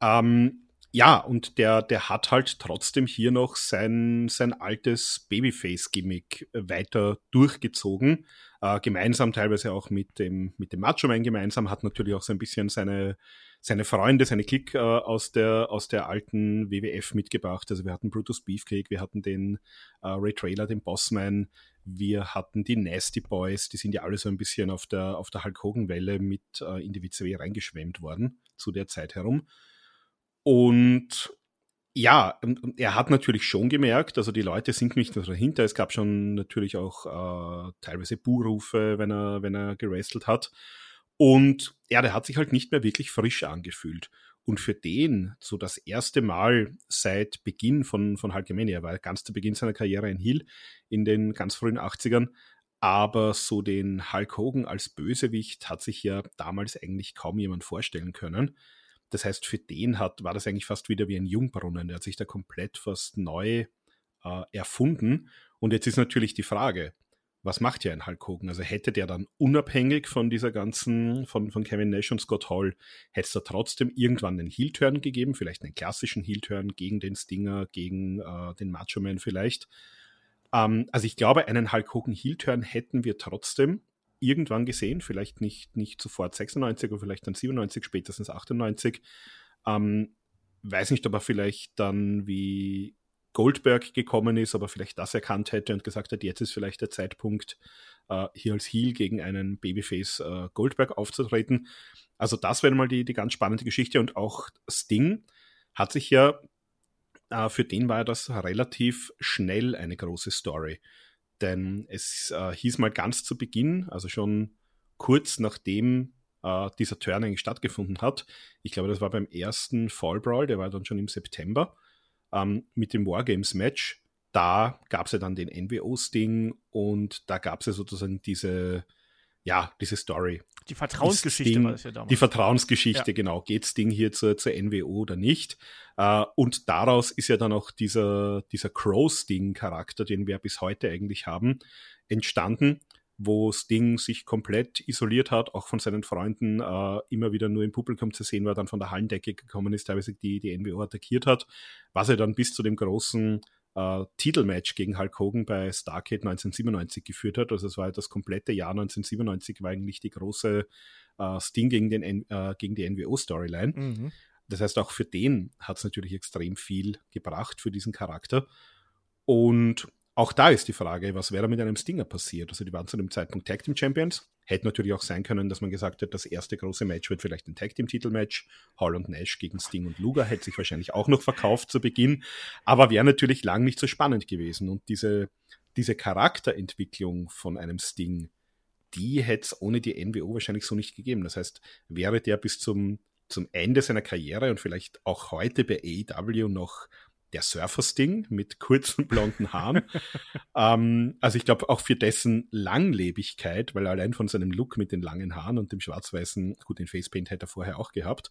Ähm, ja, und der, der hat halt trotzdem hier noch sein, sein altes Babyface-Gimmick weiter durchgezogen. Äh, gemeinsam teilweise auch mit dem, mit dem Macho Man gemeinsam, hat natürlich auch so ein bisschen seine, seine Freunde, seine Klick äh, aus, der, aus der alten WWF mitgebracht. Also wir hatten Brutus Beefcake, wir hatten den äh, Ray Trailer, den Bossman, wir hatten die Nasty Boys, die sind ja alle so ein bisschen auf der, auf der Hulk Hogan-Welle mit äh, in die WCW reingeschwemmt worden zu der Zeit herum. Und ja, er hat natürlich schon gemerkt, also die Leute sind nicht nur dahinter, es gab schon natürlich auch äh, teilweise Buhrufe, wenn er, wenn er gerestelt hat. Und ja, der hat sich halt nicht mehr wirklich frisch angefühlt. Und für den, so das erste Mal seit Beginn von, von Hulkamania, er war ganz zu Beginn seiner Karriere ein Heel in den ganz frühen 80ern, aber so den Hulk Hogan als Bösewicht hat sich ja damals eigentlich kaum jemand vorstellen können. Das heißt, für den hat, war das eigentlich fast wieder wie ein Jungbrunnen. Der hat sich da komplett fast neu äh, erfunden. Und jetzt ist natürlich die Frage, was macht ja ein Hulk Hogan? Also hätte der dann unabhängig von dieser ganzen, von, von Kevin Nash und Scott Hall, hätte es da trotzdem irgendwann einen Heel-Turn gegeben, vielleicht einen klassischen Heel-Turn gegen den Stinger, gegen äh, den Macho Man vielleicht. Ähm, also ich glaube, einen Hulk Hogan Heel-Turn hätten wir trotzdem irgendwann gesehen, vielleicht nicht, nicht sofort 96, aber vielleicht dann 97, spätestens 98. Ähm, weiß nicht, ob er vielleicht dann wie Goldberg gekommen ist, aber vielleicht das erkannt hätte und gesagt hat, jetzt ist vielleicht der Zeitpunkt, äh, hier als Heel gegen einen Babyface äh, Goldberg aufzutreten. Also das wäre mal die, die ganz spannende Geschichte und auch Sting hat sich ja, äh, für den war das relativ schnell eine große Story. Denn es hieß mal ganz zu Beginn, also schon kurz nachdem dieser Turn eigentlich stattgefunden hat, ich glaube, das war beim ersten Fall Brawl, der war dann schon im September, ähm, mit dem Wargames-Match, da gab es ja dann den NWO-Sting und da gab es ja sozusagen diese, ja, diese Story. Die Vertrauensgeschichte Sting, war das ja damals. Die Vertrauensgeschichte, Ja. genau. Geht's Ding hier zur, zur NWO oder nicht? Äh, und daraus ist ja dann auch dieser, dieser Crow-Sting-Charakter, den wir bis heute eigentlich haben, entstanden, wo Sting sich komplett isoliert hat, auch von seinen Freunden äh, immer wieder nur im Publikum zu sehen war, dann von der Hallendecke gekommen ist, teilweise die, die NWO attackiert hat, was er dann bis zu dem großen äh, Titelmatch gegen Hulk Hogan bei Starcade 1997 geführt hat. Also es war ja das komplette Jahr 1997 war eigentlich die große äh, Sting gegen, den, N- äh, gegen die NWO-Storyline. Mhm. Das heißt, auch für den hat es natürlich extrem viel gebracht für diesen Charakter. Und auch da ist die Frage, was wäre mit einem Stinger passiert? Also die waren zu dem Zeitpunkt Tag Team Champions. Hätte natürlich auch sein können, dass man gesagt hat, das erste große Match wird vielleicht ein Tag Team Titelmatch. Hall und Nash gegen Sting und Luger hätte sich wahrscheinlich auch noch verkauft zu Beginn. Aber wäre natürlich lang nicht so spannend gewesen. Und diese, diese Charakterentwicklung von einem Sting, die hätte es ohne die NWO wahrscheinlich so nicht gegeben. Das heißt, wäre der bis zum, zum Ende seiner Karriere und vielleicht auch heute bei AEW noch der Surfer-Sting mit kurzen blonden Haaren. *laughs* ähm, also ich glaube auch für dessen Langlebigkeit, weil allein von seinem Look mit den langen Haaren und dem schwarz-weißen, gut, den Facepaint hätte er vorher auch gehabt.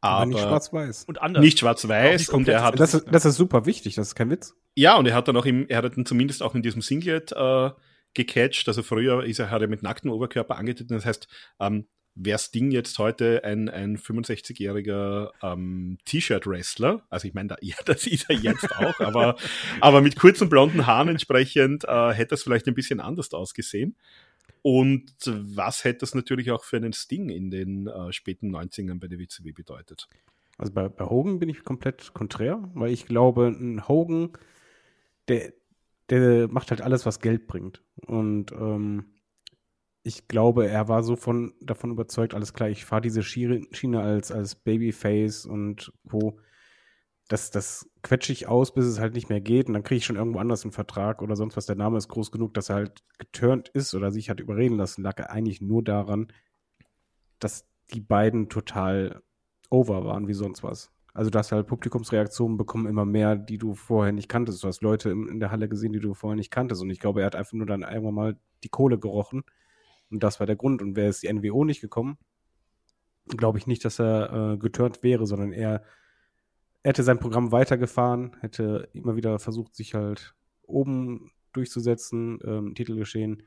Aber Aber, nicht schwarz-weiß. Und anders. nicht schwarz-weiß und er hat Das ist, das ist super wichtig, das ist kein Witz. ja, und er hat dann auch im, er hat dann zumindest auch in diesem Singlet äh, gecatcht. Also früher ist er, hat er mit nacktem Oberkörper angetreten. Das heißt, ähm, wäre Sting jetzt heute ein, ein 65-jähriger ähm, T-Shirt-Wrestler, also ich meine, da, *laughs* ja, das ist er jetzt auch, aber, aber mit kurzen blonden Haaren entsprechend äh, hätte das vielleicht ein bisschen anders ausgesehen. Und was hätte das natürlich auch für einen Sting in den äh, späten 90ern bei der WCW bedeutet? Also bei, bei Hogan bin ich komplett konträr, weil ich glaube, ein Hogan, der, der macht halt alles, was Geld bringt. Und ähm, ich glaube, er war so von, davon überzeugt, alles klar, ich fahre diese Schiene als, als Babyface und wo das, das quetsche ich aus, bis es halt nicht mehr geht und dann kriege ich schon irgendwo anders einen Vertrag oder sonst was. Der Name ist groß genug, dass er halt geturnt ist oder sich hat überreden lassen, lag er eigentlich nur daran, dass die beiden total over waren wie sonst was. Also du hast halt Publikumsreaktionen bekommen immer mehr, die du vorher nicht kanntest. Du hast Leute in, in der Halle gesehen, die du vorher nicht kanntest. Und ich glaube, er hat einfach nur dann irgendwann mal die Kohle gerochen. Und das war der Grund. Und wäre es die NWO nicht gekommen, glaube ich nicht, dass er äh, geturnt wäre, sondern er hätte sein Programm weitergefahren, hätte immer wieder versucht, sich halt oben durchzusetzen, ähm, Titelgeschehen.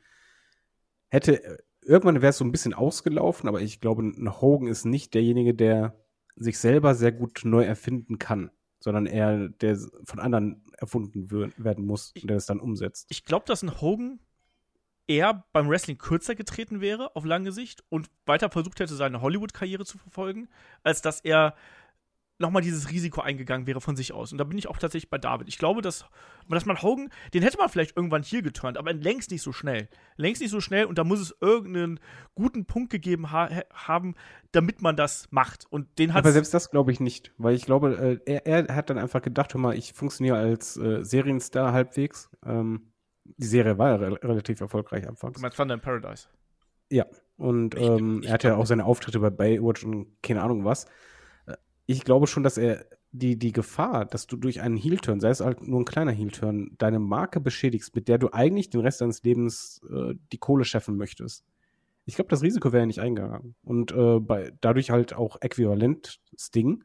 Hätte, äh, irgendwann wäre es so ein bisschen ausgelaufen, aber ich glaube, ein Hogan ist nicht derjenige, der sich selber sehr gut neu erfinden kann, sondern er, der von anderen erfunden werden muss und der es dann umsetzt. Ich glaube, dass ein Hogan eher beim Wrestling kürzer getreten wäre, auf lange Sicht, und weiter versucht hätte, seine Hollywood-Karriere zu verfolgen, als dass er nochmal dieses Risiko eingegangen wäre von sich aus. Und da bin ich auch tatsächlich bei David. Ich glaube, dass, dass man Hogan, den hätte man vielleicht irgendwann hier geturnt, aber längst nicht so schnell. Längst nicht so schnell und da muss es irgendeinen guten Punkt gegeben ha haben, damit man das macht. Und den Aber selbst das glaube ich nicht, weil ich glaube, äh, er, er, hat dann einfach gedacht, hör mal, ich funktioniere als äh, Serienstar halbwegs. Ähm, die Serie war ja re relativ erfolgreich anfangs. Du meinst Thunder in Paradise? Ja, und ähm, er hatte ja auch seine Auftritte bei Baywatch und keine Ahnung was ich glaube schon, dass er die, die Gefahr, dass du durch einen Heel-Turn, sei es halt nur ein kleiner Heel-Turn, deine Marke beschädigst, mit der du eigentlich den Rest deines Lebens äh, die Kohle scheffeln möchtest. Ich glaube, das Risiko wäre nicht eingegangen. Und äh, bei, dadurch halt auch äquivalent Sting.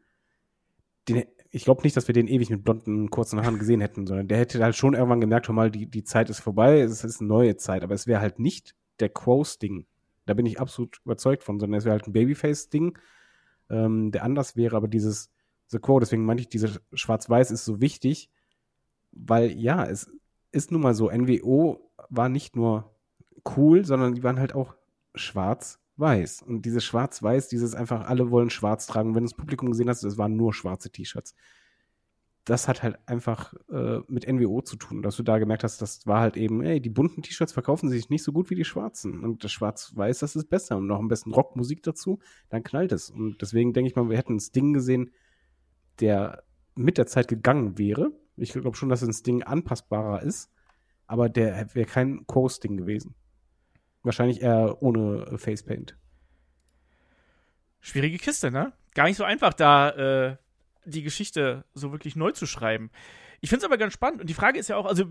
Den, ich glaube nicht, dass wir den ewig mit blonden, kurzen Haaren gesehen hätten, sondern der hätte halt schon irgendwann gemerkt, hör mal, die, die Zeit ist vorbei, es ist eine neue Zeit. Aber es wäre halt nicht der Quo-Sting. Da bin ich absolut überzeugt von, sondern es wäre halt ein Babyface-Ding ähm, der anders wäre, aber dieses The Quo, deswegen meinte ich, diese Schwarz-Weiß ist so wichtig, weil ja, es ist nun mal so, NWO war nicht nur cool, sondern die waren halt auch schwarz-weiß. Und dieses schwarz-weiß, dieses einfach, alle wollen schwarz tragen. Wenn du das Publikum gesehen hast, es waren nur schwarze T-Shirts das hat halt einfach äh, mit NWO zu tun, dass du da gemerkt hast, das war halt eben, ey, die bunten T-Shirts verkaufen sich nicht so gut wie die schwarzen. Und das Schwarz-Weiß, das ist besser. Und noch am besten Rockmusik dazu, dann knallt es. Und deswegen denke ich mal, wir hätten ein Ding gesehen, der mit der Zeit gegangen wäre. Ich glaube schon, dass ein Ding anpassbarer ist, aber der wäre kein Coast-Ding gewesen. Wahrscheinlich eher ohne Facepaint. Schwierige Kiste, ne? Gar nicht so einfach, da äh, die Geschichte so wirklich neu zu schreiben. Ich finde es aber ganz spannend. Und die Frage ist ja auch, also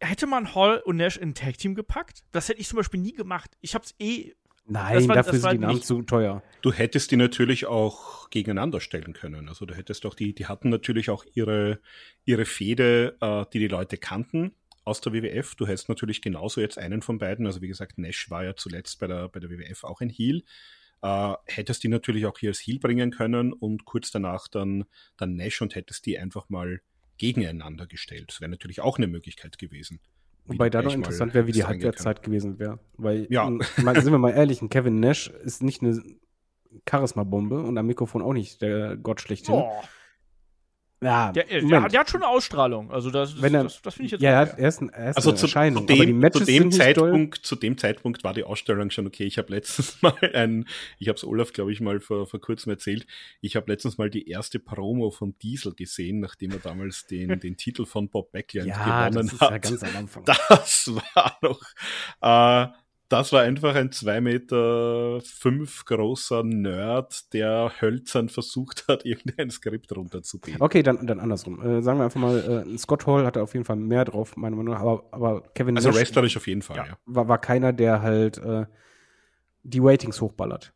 hätte man Hall und Nash in ein Tag-Team gepackt? Das hätte ich zum Beispiel nie gemacht. Ich habe es eh. Nein, war, dafür sind die Namen zu teuer. Du hättest die natürlich auch gegeneinander stellen können. Also du hättest doch die, die hatten natürlich auch ihre, ihre Fehde, äh, die die Leute kannten aus der WWF. Du hättest natürlich genauso jetzt einen von beiden. Also wie gesagt, Nash war ja zuletzt bei der, bei der WWF auch ein Heel äh, hättest die natürlich auch hier als Heal bringen können und kurz danach dann, dann Nash und hättest die einfach mal gegeneinander gestellt. Das wäre natürlich auch eine Möglichkeit gewesen. Wobei da noch interessant wäre, wie die Halbwertszeit gewesen wäre. Weil, ja. mal, sind wir mal ehrlich, ein Kevin Nash ist nicht eine Charisma-Bombe und am Mikrofon auch nicht der Gott schlechthin. Oh. Ja, der, der, der, hat schon eine Ausstrahlung. Also das, Wenn er, das, das finde ich jetzt. Ja, er, er ist, ein, er ist also zu. Zu dem, zu dem Zeitpunkt, zu dem Zeitpunkt war die Ausstellung schon okay. Ich habe letztens *laughs* mal ein, ich habe es Olaf, glaube ich, mal vor, vor kurzem erzählt. Ich habe letztens mal die erste Promo von Diesel gesehen, nachdem er damals den, *laughs* den Titel von Bob Backlund ja, gewonnen das ist hat. Ja ganz am Anfang. Das *laughs* war noch. Äh, das war einfach ein zwei Meter fünf großer Nerd, der hölzern versucht hat, *laughs* irgendein Skript runterzubeten. Okay, dann, dann andersrum. Äh, sagen wir einfach mal, äh, Scott Hall hatte auf jeden Fall mehr drauf, meiner Meinung nach, aber, aber Kevin Also wrestlerisch auf jeden Fall, ja. ja. War, war keiner, der halt äh, die Ratings hochballert.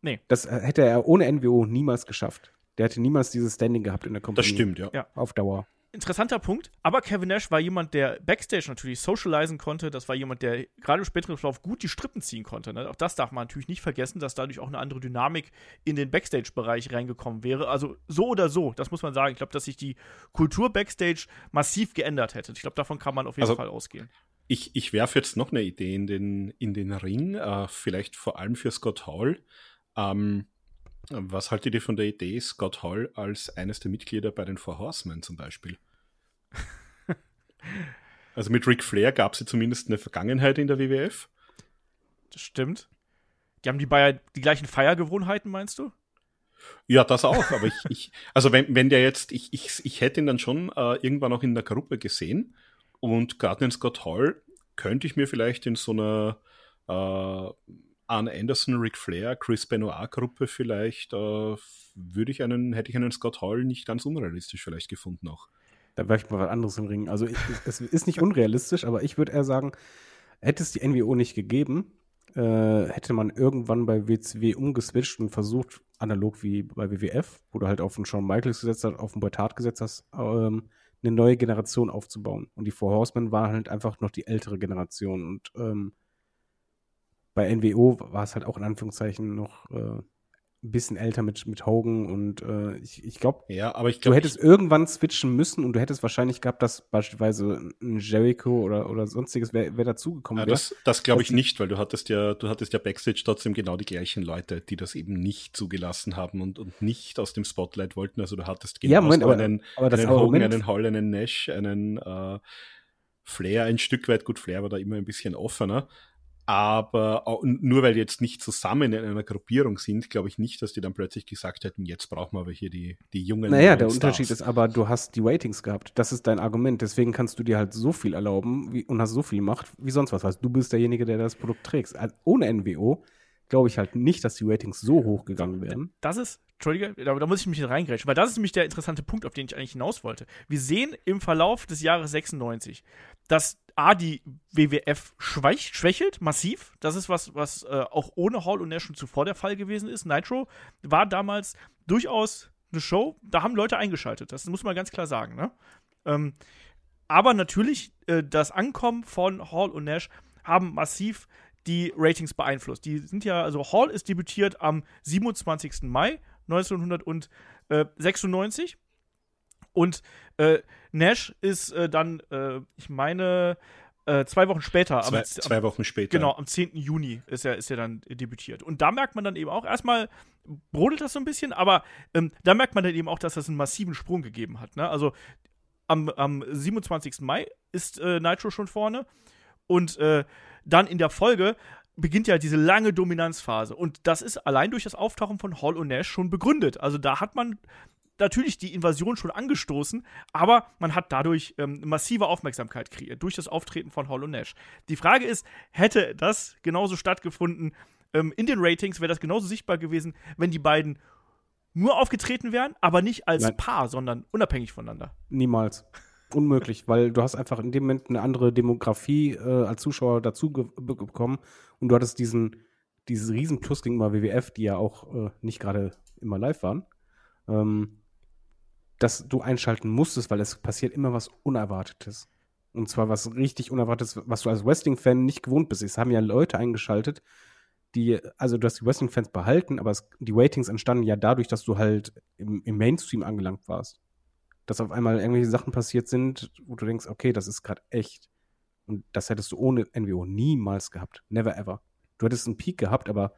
Nee. Das äh, hätte er ohne NWO niemals geschafft. Der hätte niemals dieses Standing gehabt in der Company. Das stimmt, ja. ja. Auf Dauer interessanter Punkt. Aber Kevin Nash war jemand, der Backstage natürlich socialisen konnte. Das war jemand, der gerade im späteren Verlauf gut die Strippen ziehen konnte. Ne? Auch das darf man natürlich nicht vergessen, dass dadurch auch eine andere Dynamik in den Backstage-Bereich reingekommen wäre. Also so oder so, das muss man sagen. Ich glaube, dass sich die Kultur Backstage massiv geändert hätte. Ich glaube, davon kann man auf jeden also, Fall ausgehen Ich, ich werfe jetzt noch eine Idee in den, in den Ring, äh, vielleicht vor allem für Scott Hall. Ähm, was haltet ihr von der Idee, Scott Hall als eines der Mitglieder bei den Four Horsemen zum Beispiel? *laughs* also mit Ric Flair gab es ja zumindest eine Vergangenheit in der WWF. Das stimmt. Die haben die Bayer die gleichen Feiergewohnheiten, meinst du? Ja, das auch, aber ich, ich also wenn, wenn der jetzt, ich, ich, ich hätte ihn dann schon äh, irgendwann auch in der Gruppe gesehen und gerade den Scott Hall könnte ich mir vielleicht in so einer äh, Arne Anderson, Ric Flair, Chris Benoit-Gruppe vielleicht, äh, würde ich einen, hätte ich einen Scott Hall nicht ganz unrealistisch vielleicht gefunden auch. Da wäre ich mal was anderes im Ring. Also ich, es ist nicht unrealistisch, aber ich würde eher sagen, hätte es die NWO nicht gegeben, äh, hätte man irgendwann bei WCW umgeswitcht und versucht, analog wie bei WWF, wo du halt auf den Shawn Michaels gesetzt hast, auf den Bret Hart gesetzt hast, ähm, eine neue Generation aufzubauen. Und die Four Horsemen waren halt einfach noch die ältere Generation. Und ähm, bei NWO war es halt auch in Anführungszeichen noch äh, ein bisschen älter mit, mit Hogan und äh, ich, ich glaube, ja, aber ich glaub, du hättest ich, irgendwann switchen müssen und du hättest wahrscheinlich gehabt, dass beispielsweise ein Jericho oder, oder sonstiges wäre wär dazugekommen. Ja, das, das glaube ich nicht, weil du hattest ja, du hattest ja Backstage trotzdem genau die gleichen Leute, die das eben nicht zugelassen haben und, und nicht aus dem Spotlight wollten. Also du hattest genau ja, Moment, aber, einen, aber einen Hogan, einen Hall, einen Nash, einen äh, Flair ein Stück weit, gut, Flair war da immer ein bisschen offener, aber nur weil die jetzt nicht zusammen in einer Gruppierung sind, glaube ich nicht, dass die dann plötzlich gesagt hätten, jetzt brauchen wir aber hier die, die jungen Naja, der Stars. Unterschied ist aber, du hast die Ratings gehabt. Das ist dein Argument. Deswegen kannst du dir halt so viel erlauben wie, und hast so viel Macht wie sonst was. Also du bist derjenige, der das Produkt trägst. Also ohne NWO glaube ich halt nicht, dass die Ratings so hoch gegangen wären. Das ist, Entschuldige, da, da muss ich mich reingrätschen, weil das ist nämlich der interessante Punkt, auf den ich eigentlich hinaus wollte. Wir sehen im Verlauf des Jahres 96, dass A, die WWF schweich, schwächelt massiv. Das ist was, was äh, auch ohne Hall und Nash schon zuvor der Fall gewesen ist. Nitro war damals durchaus eine Show, da haben Leute eingeschaltet. Das muss man ganz klar sagen. Ne? Ähm, aber natürlich, äh, das Ankommen von Hall und Nash haben massiv die Ratings beeinflusst. Die sind ja, also Hall ist debütiert am 27. Mai 1996 und äh, Nash ist äh, dann, äh, ich meine, äh, zwei Wochen später. Zwei, am, zwei, Wochen später. Genau, am 10. Juni ist er, ist er dann debütiert. Und da merkt man dann eben auch, erstmal brodelt das so ein bisschen, aber ähm, da merkt man dann eben auch, dass das einen massiven Sprung gegeben hat. Ne? Also am, am 27. Mai ist äh, Nitro schon vorne und äh, dann in der Folge beginnt ja diese lange Dominanzphase. Und das ist allein durch das Auftauchen von Hall und Nash schon begründet. Also da hat man natürlich die Invasion schon angestoßen, aber man hat dadurch ähm, massive Aufmerksamkeit kreiert durch das Auftreten von und Nash. Die Frage ist, hätte das genauso stattgefunden ähm, in den Ratings, wäre das genauso sichtbar gewesen, wenn die beiden nur aufgetreten wären, aber nicht als Nein. Paar, sondern unabhängig voneinander? Niemals. Unmöglich, weil du hast einfach in dem Moment eine andere Demografie äh, als Zuschauer dazu bekommen und du hattest diesen, dieses Riesenplus gegenüber WWF, die ja auch äh, nicht gerade immer live waren. Ähm, dass du einschalten musstest, weil es passiert immer was Unerwartetes. Und zwar was richtig Unerwartetes, was du als Wrestling-Fan nicht gewohnt bist. Es haben ja Leute eingeschaltet, die, also du hast die Wrestling-Fans behalten, aber es, die Ratings entstanden ja dadurch, dass du halt im, im, Mainstream angelangt warst. Dass auf einmal irgendwelche Sachen passiert sind, wo du denkst, okay, das ist gerade echt. Und das hättest du ohne NWO niemals gehabt. Never ever. Du hättest einen Peak gehabt, aber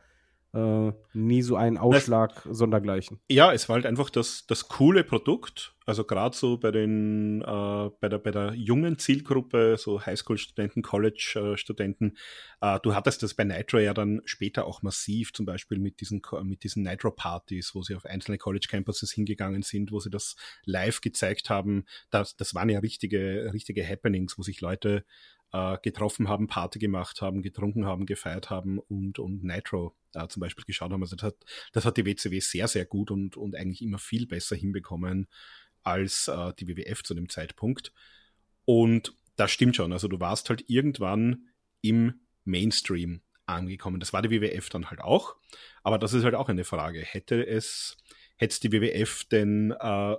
äh, nie so einen Ausschlag das, sondergleichen. Ja, es war halt einfach das, das coole Produkt. Also gerade so bei den äh, bei der bei der jungen Zielgruppe, so Highschool-Studenten, College-Studenten, äh, du hattest das bei Nitro ja dann später auch massiv, zum Beispiel mit diesen mit diesen Nitro-Partys, wo sie auf einzelne College-Campuses hingegangen sind, wo sie das live gezeigt haben. Das, das waren ja richtige, richtige Happenings, wo sich Leute äh, getroffen haben, Party gemacht haben, getrunken haben, gefeiert haben und, und Nitro äh, zum Beispiel geschaut haben. Also das hat, das hat die WCW sehr, sehr gut und, und eigentlich immer viel besser hinbekommen als äh, die WWF zu dem Zeitpunkt. Und das stimmt schon. Also du warst halt irgendwann im Mainstream angekommen. Das war die WWF dann halt auch. Aber das ist halt auch eine Frage. Hätte es, hätte die WWF denn äh,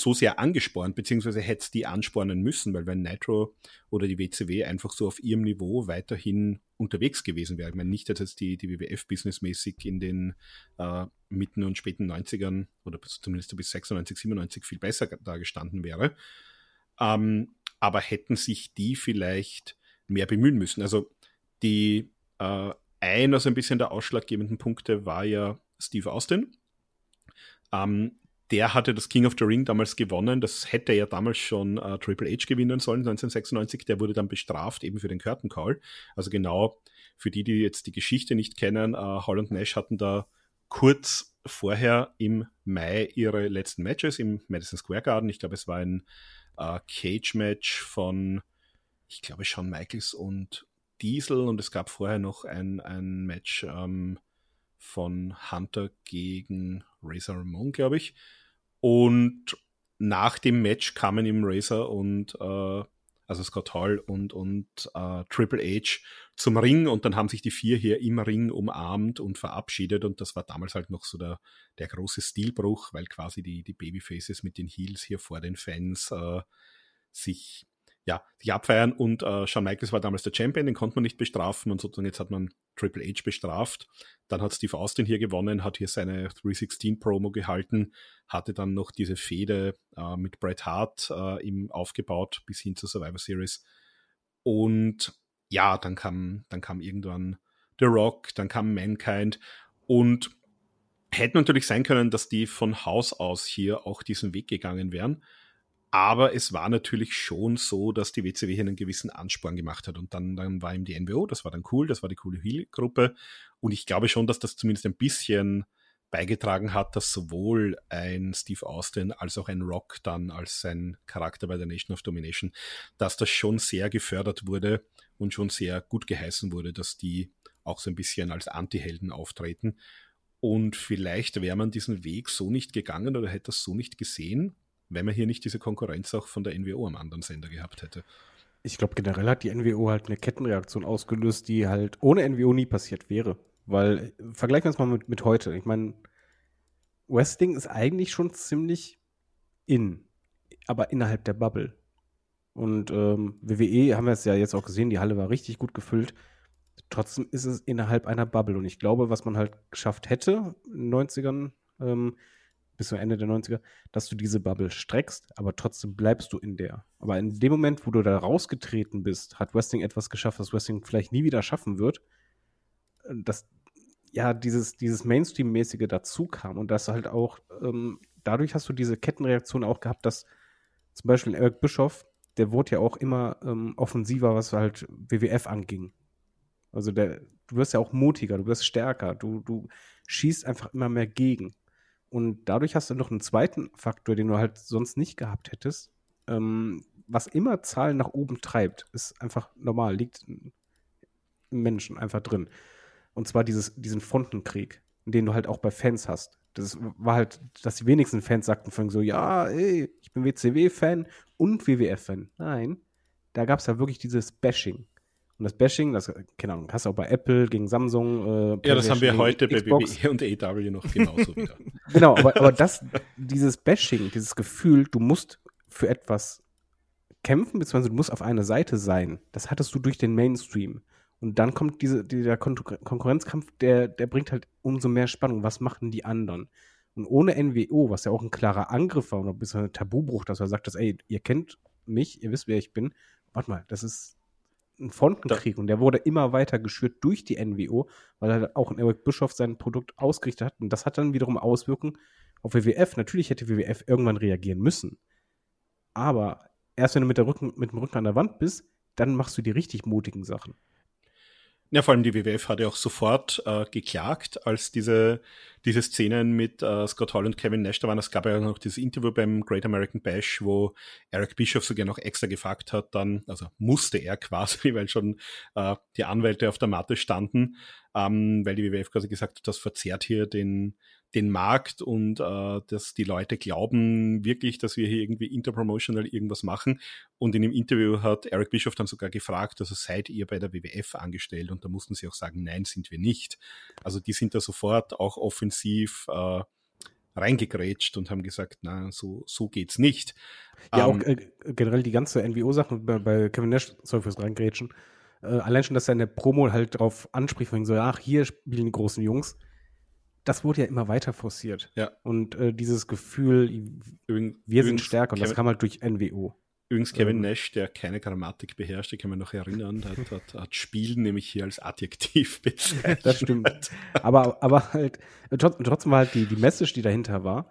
so sehr angespornt, beziehungsweise hätte es die anspornen müssen, weil wenn Nitro oder die WCW einfach so auf ihrem Niveau weiterhin unterwegs gewesen wäre. Ich meine nicht, dass jetzt die, die WWF businessmäßig in den äh, mitten und späten 90ern oder zumindest bis 96, 97 viel besser da gestanden wäre. Ähm, aber hätten sich die vielleicht mehr bemühen müssen. Also die äh, einer so ein bisschen der ausschlaggebenden Punkte war ja Steve Austin. Ähm, der hatte das King of the Ring damals gewonnen. Das hätte ja damals schon äh, Triple H gewinnen sollen, 1996. Der wurde dann bestraft, eben für den Curtain Call. Also genau für die, die jetzt die Geschichte nicht kennen, äh, Hall und Nash hatten da kurz vorher im Mai ihre letzten Matches im Madison Square Garden. Ich glaube, es war ein äh, Cage-Match von, ich glaube, Shawn Michaels und Diesel und es gab vorher noch ein, ein Match ähm, von Hunter gegen Razor Ramon, glaube ich. Und nach dem Match kamen ihm Razor und äh, also Scott Hall und, und äh, Triple H zum Ring und dann haben sich die vier hier im Ring umarmt und verabschiedet und das war damals halt noch so der, der große Stilbruch, weil quasi die, die Babyfaces mit den Heels hier vor den Fans äh, sich ja, sich abfeiern und äh, Shawn Michaels war damals der Champion, den konnte man nicht bestrafen und sozusagen jetzt hat man Triple H bestraft. Dann hat Steve Austin hier gewonnen, hat hier seine 316 Promo gehalten, hatte dann noch diese Fehde äh, mit Bret Hart äh, ihm aufgebaut bis hin zur Survivor Series. Und ja, dann kam, dann kam irgendwann The Rock, dann kam Mankind und hätte natürlich sein können, dass die von Haus aus hier auch diesen Weg gegangen wären. Aber es war natürlich schon so, dass die WCW hier einen gewissen Ansporn gemacht hat. Und dann, dann war ihm die NWO, das war dann cool, das war die coole Heel-Gruppe. Und ich glaube schon, dass das zumindest ein bisschen beigetragen hat, dass sowohl ein Steve Austin als auch ein Rock dann als sein Charakter bei der Nation of Domination, dass das schon sehr gefördert wurde und schon sehr gut geheißen wurde, dass die auch so ein bisschen als Anti-Helden auftreten. Und vielleicht wäre man diesen Weg so nicht gegangen oder hätte das so nicht gesehen, wenn man hier nicht diese Konkurrenz auch von der NWO am anderen Sender gehabt hätte. Ich glaube, generell hat die NWO halt eine Kettenreaktion ausgelöst, die halt ohne NWO nie passiert wäre. Weil, vergleichen wir es mal mit, mit heute. Ich meine, Wrestling ist eigentlich schon ziemlich in, aber innerhalb der Bubble. Und ähm, WWE haben wir es ja jetzt auch gesehen, die Halle war richtig gut gefüllt. Trotzdem ist es innerhalb einer Bubble. Und ich glaube, was man halt geschafft hätte in den 90ern, ähm, bis zum Ende der 90er, dass du diese Bubble streckst, aber trotzdem bleibst du in der. Aber in dem Moment, wo du da rausgetreten bist, hat Wrestling etwas geschafft, was Wrestling vielleicht nie wieder schaffen wird. Dass ja dieses, dieses Mainstream-mäßige dazu kam und das halt auch, ähm, dadurch hast du diese Kettenreaktion auch gehabt, dass zum Beispiel Eric Bischoff, der wurde ja auch immer ähm, offensiver, was halt WWF anging. Also der, du wirst ja auch mutiger, du wirst stärker, du, du schießt einfach immer mehr gegen. Und dadurch hast du noch einen zweiten Faktor, den du halt sonst nicht gehabt hättest. Ähm, was immer Zahlen nach oben treibt, ist einfach normal, liegt im Menschen einfach drin. Und zwar dieses, diesen Frontenkrieg, den du halt auch bei Fans hast. Das war halt, dass die wenigsten Fans sagten von so, ja, ey, ich bin WCW-Fan und WWF-Fan. Nein, da gab es ja wirklich dieses Bashing. Und das Bashing, das, keine Ahnung, hast du auch bei Apple gegen Samsung. Äh, ja, das haben wir heute bei WWE und AW noch genauso wieder. *laughs* genau, aber, aber das, dieses Bashing, dieses Gefühl, du musst für etwas kämpfen, beziehungsweise du musst auf einer Seite sein, das hattest du durch den Mainstream. Und dann kommt diese, dieser Kon Konkurrenzkampf, der, der bringt halt umso mehr Spannung. Was machen die anderen? Und ohne NWO, was ja auch ein klarer Angriff war und ein bisschen ein Tabubruch, dass er sagt, dass, ey, ihr kennt mich, ihr wisst, wer ich bin. Warte mal, das ist ein Frontenkrieg da. und der wurde immer weiter geschürt durch die NWO, weil er auch Eric Bischoff sein Produkt ausgerichtet hat und das hat dann wiederum Auswirkungen auf WWF. Natürlich hätte WWF irgendwann reagieren müssen, aber erst wenn du mit, Rücken, mit dem Rücken an der Wand bist, dann machst du die richtig mutigen Sachen. Ja, vor allem die WWF hat ja auch sofort äh, geklagt, als diese, diese Szenen mit äh, Scott Hall und Kevin Nash da waren. Es gab ja noch dieses Interview beim Great American Bash, wo Eric Bischoff sogar noch extra gefragt hat, dann, also musste er *laughs* quasi, weil schon äh, die Anwälte auf der Matte standen, ähm, weil die WWF quasi gesagt hat, das verzerrt hier den, den Markt und äh, dass die Leute glauben wirklich, dass wir hier irgendwie interpromotional irgendwas machen. Und in dem Interview hat Eric Bischoff dann sogar gefragt, also seid ihr bei der WWF angestellt? Und da mussten sie auch sagen, nein, sind wir nicht. Also die sind da sofort auch offensiv äh, reingegrätscht und haben gesagt, na, so, so geht's nicht. Ja, ähm, auch äh, generell die ganze NWO-Sache bei, bei Kevin Nash, soll fürs reingrätschen. Äh, allein schon, dass er in der Promo halt drauf anspricht, von so, ach, hier spielen die großen Jungs das wurde ja immer weiter forciert. Ja. Und äh, dieses Gefühl, wir sind stärker, und das kam halt durch NWO. Übrigens Kevin ähm, Nash, der keine Grammatik beherrscht, ich kann mich noch erinnern, hat, hat, hat Spielen nämlich hier als Adjektiv *laughs* bezeichnet. Das stimmt. Aber, aber halt, trotzdem war halt die, die Message, die dahinter war,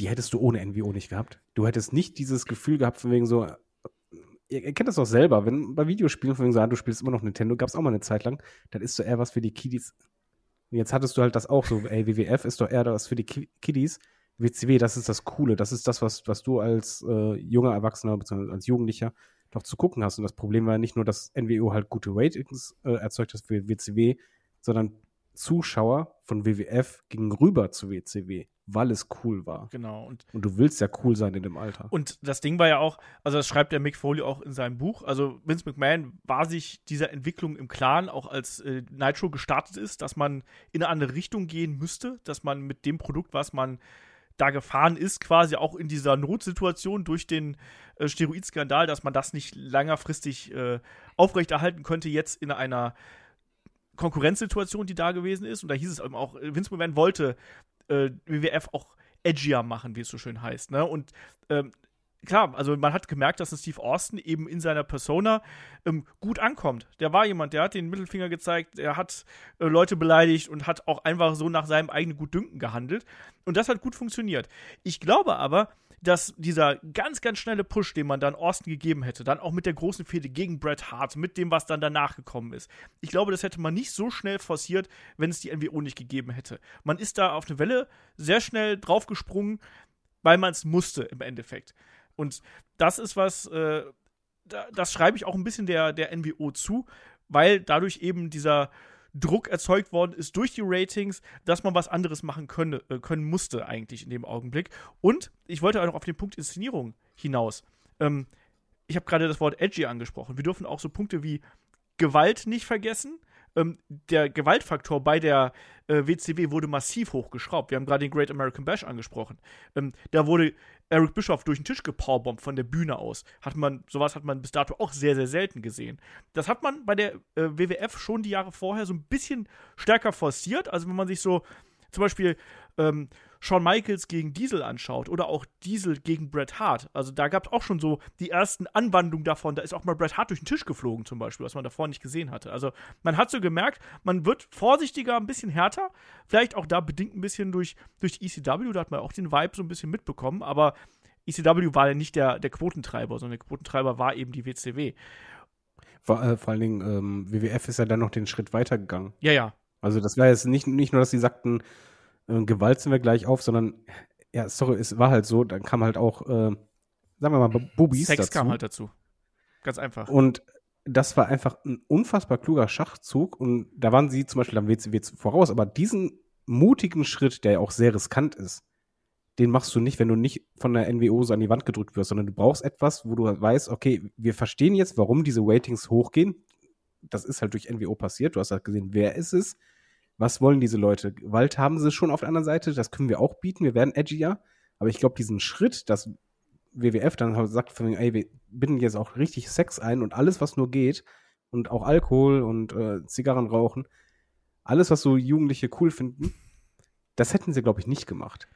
die hättest du ohne NWO nicht gehabt. Du hättest nicht dieses Gefühl gehabt, von wegen so, ihr, ihr kennt das doch selber, wenn bei Videospielen von wegen so, ah, du spielst immer noch Nintendo, gab es auch mal eine Zeit lang, dann ist so eher was für die Kiddies. Und jetzt hattest du halt das auch so, ey, WWF ist doch eher das für die Kiddies. WCW, das ist das Coole, das ist das, was, was du als äh, junger Erwachsener bzw. als Jugendlicher noch zu gucken hast. Und das Problem war nicht nur, dass NWO halt gute Ratings äh, erzeugt hat für WCW, sondern Zuschauer von WWF gingen rüber zu WCW, weil es cool war. Genau. Und, und du willst ja cool sein in dem Alter. Und das Ding war ja auch, also das schreibt der Mick Foley auch in seinem Buch, also Vince McMahon war sich dieser Entwicklung im Klaren, auch als äh, Nitro gestartet ist, dass man in eine andere Richtung gehen müsste, dass man mit dem Produkt, was man da gefahren ist, quasi auch in dieser Notsituation durch den äh, Steroidskandal, dass man das nicht längerfristig äh, aufrechterhalten könnte, jetzt in einer Konkurrenzsituation, die da gewesen ist. Und da hieß es eben auch, äh, Vince McMahon wollte äh, WWF auch edgier machen, wie es so schön heißt. Ne? Und ähm, klar, also man hat gemerkt, dass Steve Austin eben in seiner Persona ähm, gut ankommt. Der war jemand, der hat den Mittelfinger gezeigt, der hat äh, Leute beleidigt und hat auch einfach so nach seinem eigenen Gutdünken gehandelt. Und das hat gut funktioniert. Ich glaube aber, dass dieser ganz, ganz schnelle Push, den man dann Austin gegeben hätte, dann auch mit der großen Fehde gegen Bret Hart, mit dem, was dann danach gekommen ist, ich glaube, das hätte man nicht so schnell forciert, wenn es die NWO nicht gegeben hätte. Man ist da auf eine Welle sehr schnell draufgesprungen, weil man es musste im Endeffekt. Und das ist was, äh, das schreibe ich auch ein bisschen der, der NWO zu, weil dadurch eben dieser Druck erzeugt worden ist durch die Ratings, dass man was anderes machen könne, äh, können musste eigentlich in dem Augenblick. Und ich wollte auch noch auf den Punkt Inszenierung hinaus. Ähm, ich habe gerade das Wort edgy angesprochen. Wir dürfen auch so Punkte wie Gewalt nicht vergessen ähm, der Gewaltfaktor bei der äh, WCW wurde massiv hochgeschraubt. Wir haben gerade den Great American Bash angesprochen. Ähm, da wurde Eric Bischoff durch den Tisch gepowerbombt von der Bühne aus. Hat man, sowas hat man bis dato auch sehr, sehr selten gesehen. Das hat man bei der äh, WWF schon die Jahre vorher so ein bisschen stärker forciert. Also wenn man sich so zum Beispiel ähm, Shawn Michaels gegen Diesel anschaut oder auch Diesel gegen Bret Hart, also da gab es auch schon so die ersten Anwandlungen davon. Da ist auch mal Bret Hart durch den Tisch geflogen, zum Beispiel, was man davor nicht gesehen hatte. Also man hat so gemerkt, man wird vorsichtiger, ein bisschen härter. Vielleicht auch da bedingt ein bisschen durch, durch ECW, da hat man auch den Vibe so ein bisschen mitbekommen, aber ECW war ja nicht der, der Quotentreiber, sondern der Quotentreiber war eben die WCW. Vor, äh, vor allen Dingen, ähm, WWF ist ja dann noch den Schritt weitergegangen. Ja, ja. Also das war jetzt nicht, nicht nur, dass sie sagten, Gewalt sind wir gleich auf, sondern ja, sorry, es war halt so, dann kam halt auch, äh, sagen wir mal, Bubis Sex dazu. kam halt dazu. Ganz einfach. Und das war einfach ein unfassbar kluger Schachzug und da waren sie zum Beispiel am WCW voraus, aber diesen mutigen Schritt, der ja auch sehr riskant ist, den machst du nicht, wenn du nicht von der NWO so an die Wand gedrückt wirst, sondern du brauchst etwas, wo du weißt, okay, wir verstehen jetzt, warum diese Ratings hochgehen. Das ist halt durch NWO passiert. Du hast halt gesehen, wer ist es? Was wollen diese Leute? Gewalt haben sie schon auf der anderen Seite, das können wir auch bieten, wir werden edgier. Aber ich glaube, diesen Schritt, dass WWF dann halt sagt, von, ey, wir binden jetzt auch richtig Sex ein und alles, was nur geht, und auch Alkohol und äh, Zigarren rauchen, alles, was so Jugendliche cool finden, das hätten sie, glaube ich, nicht gemacht.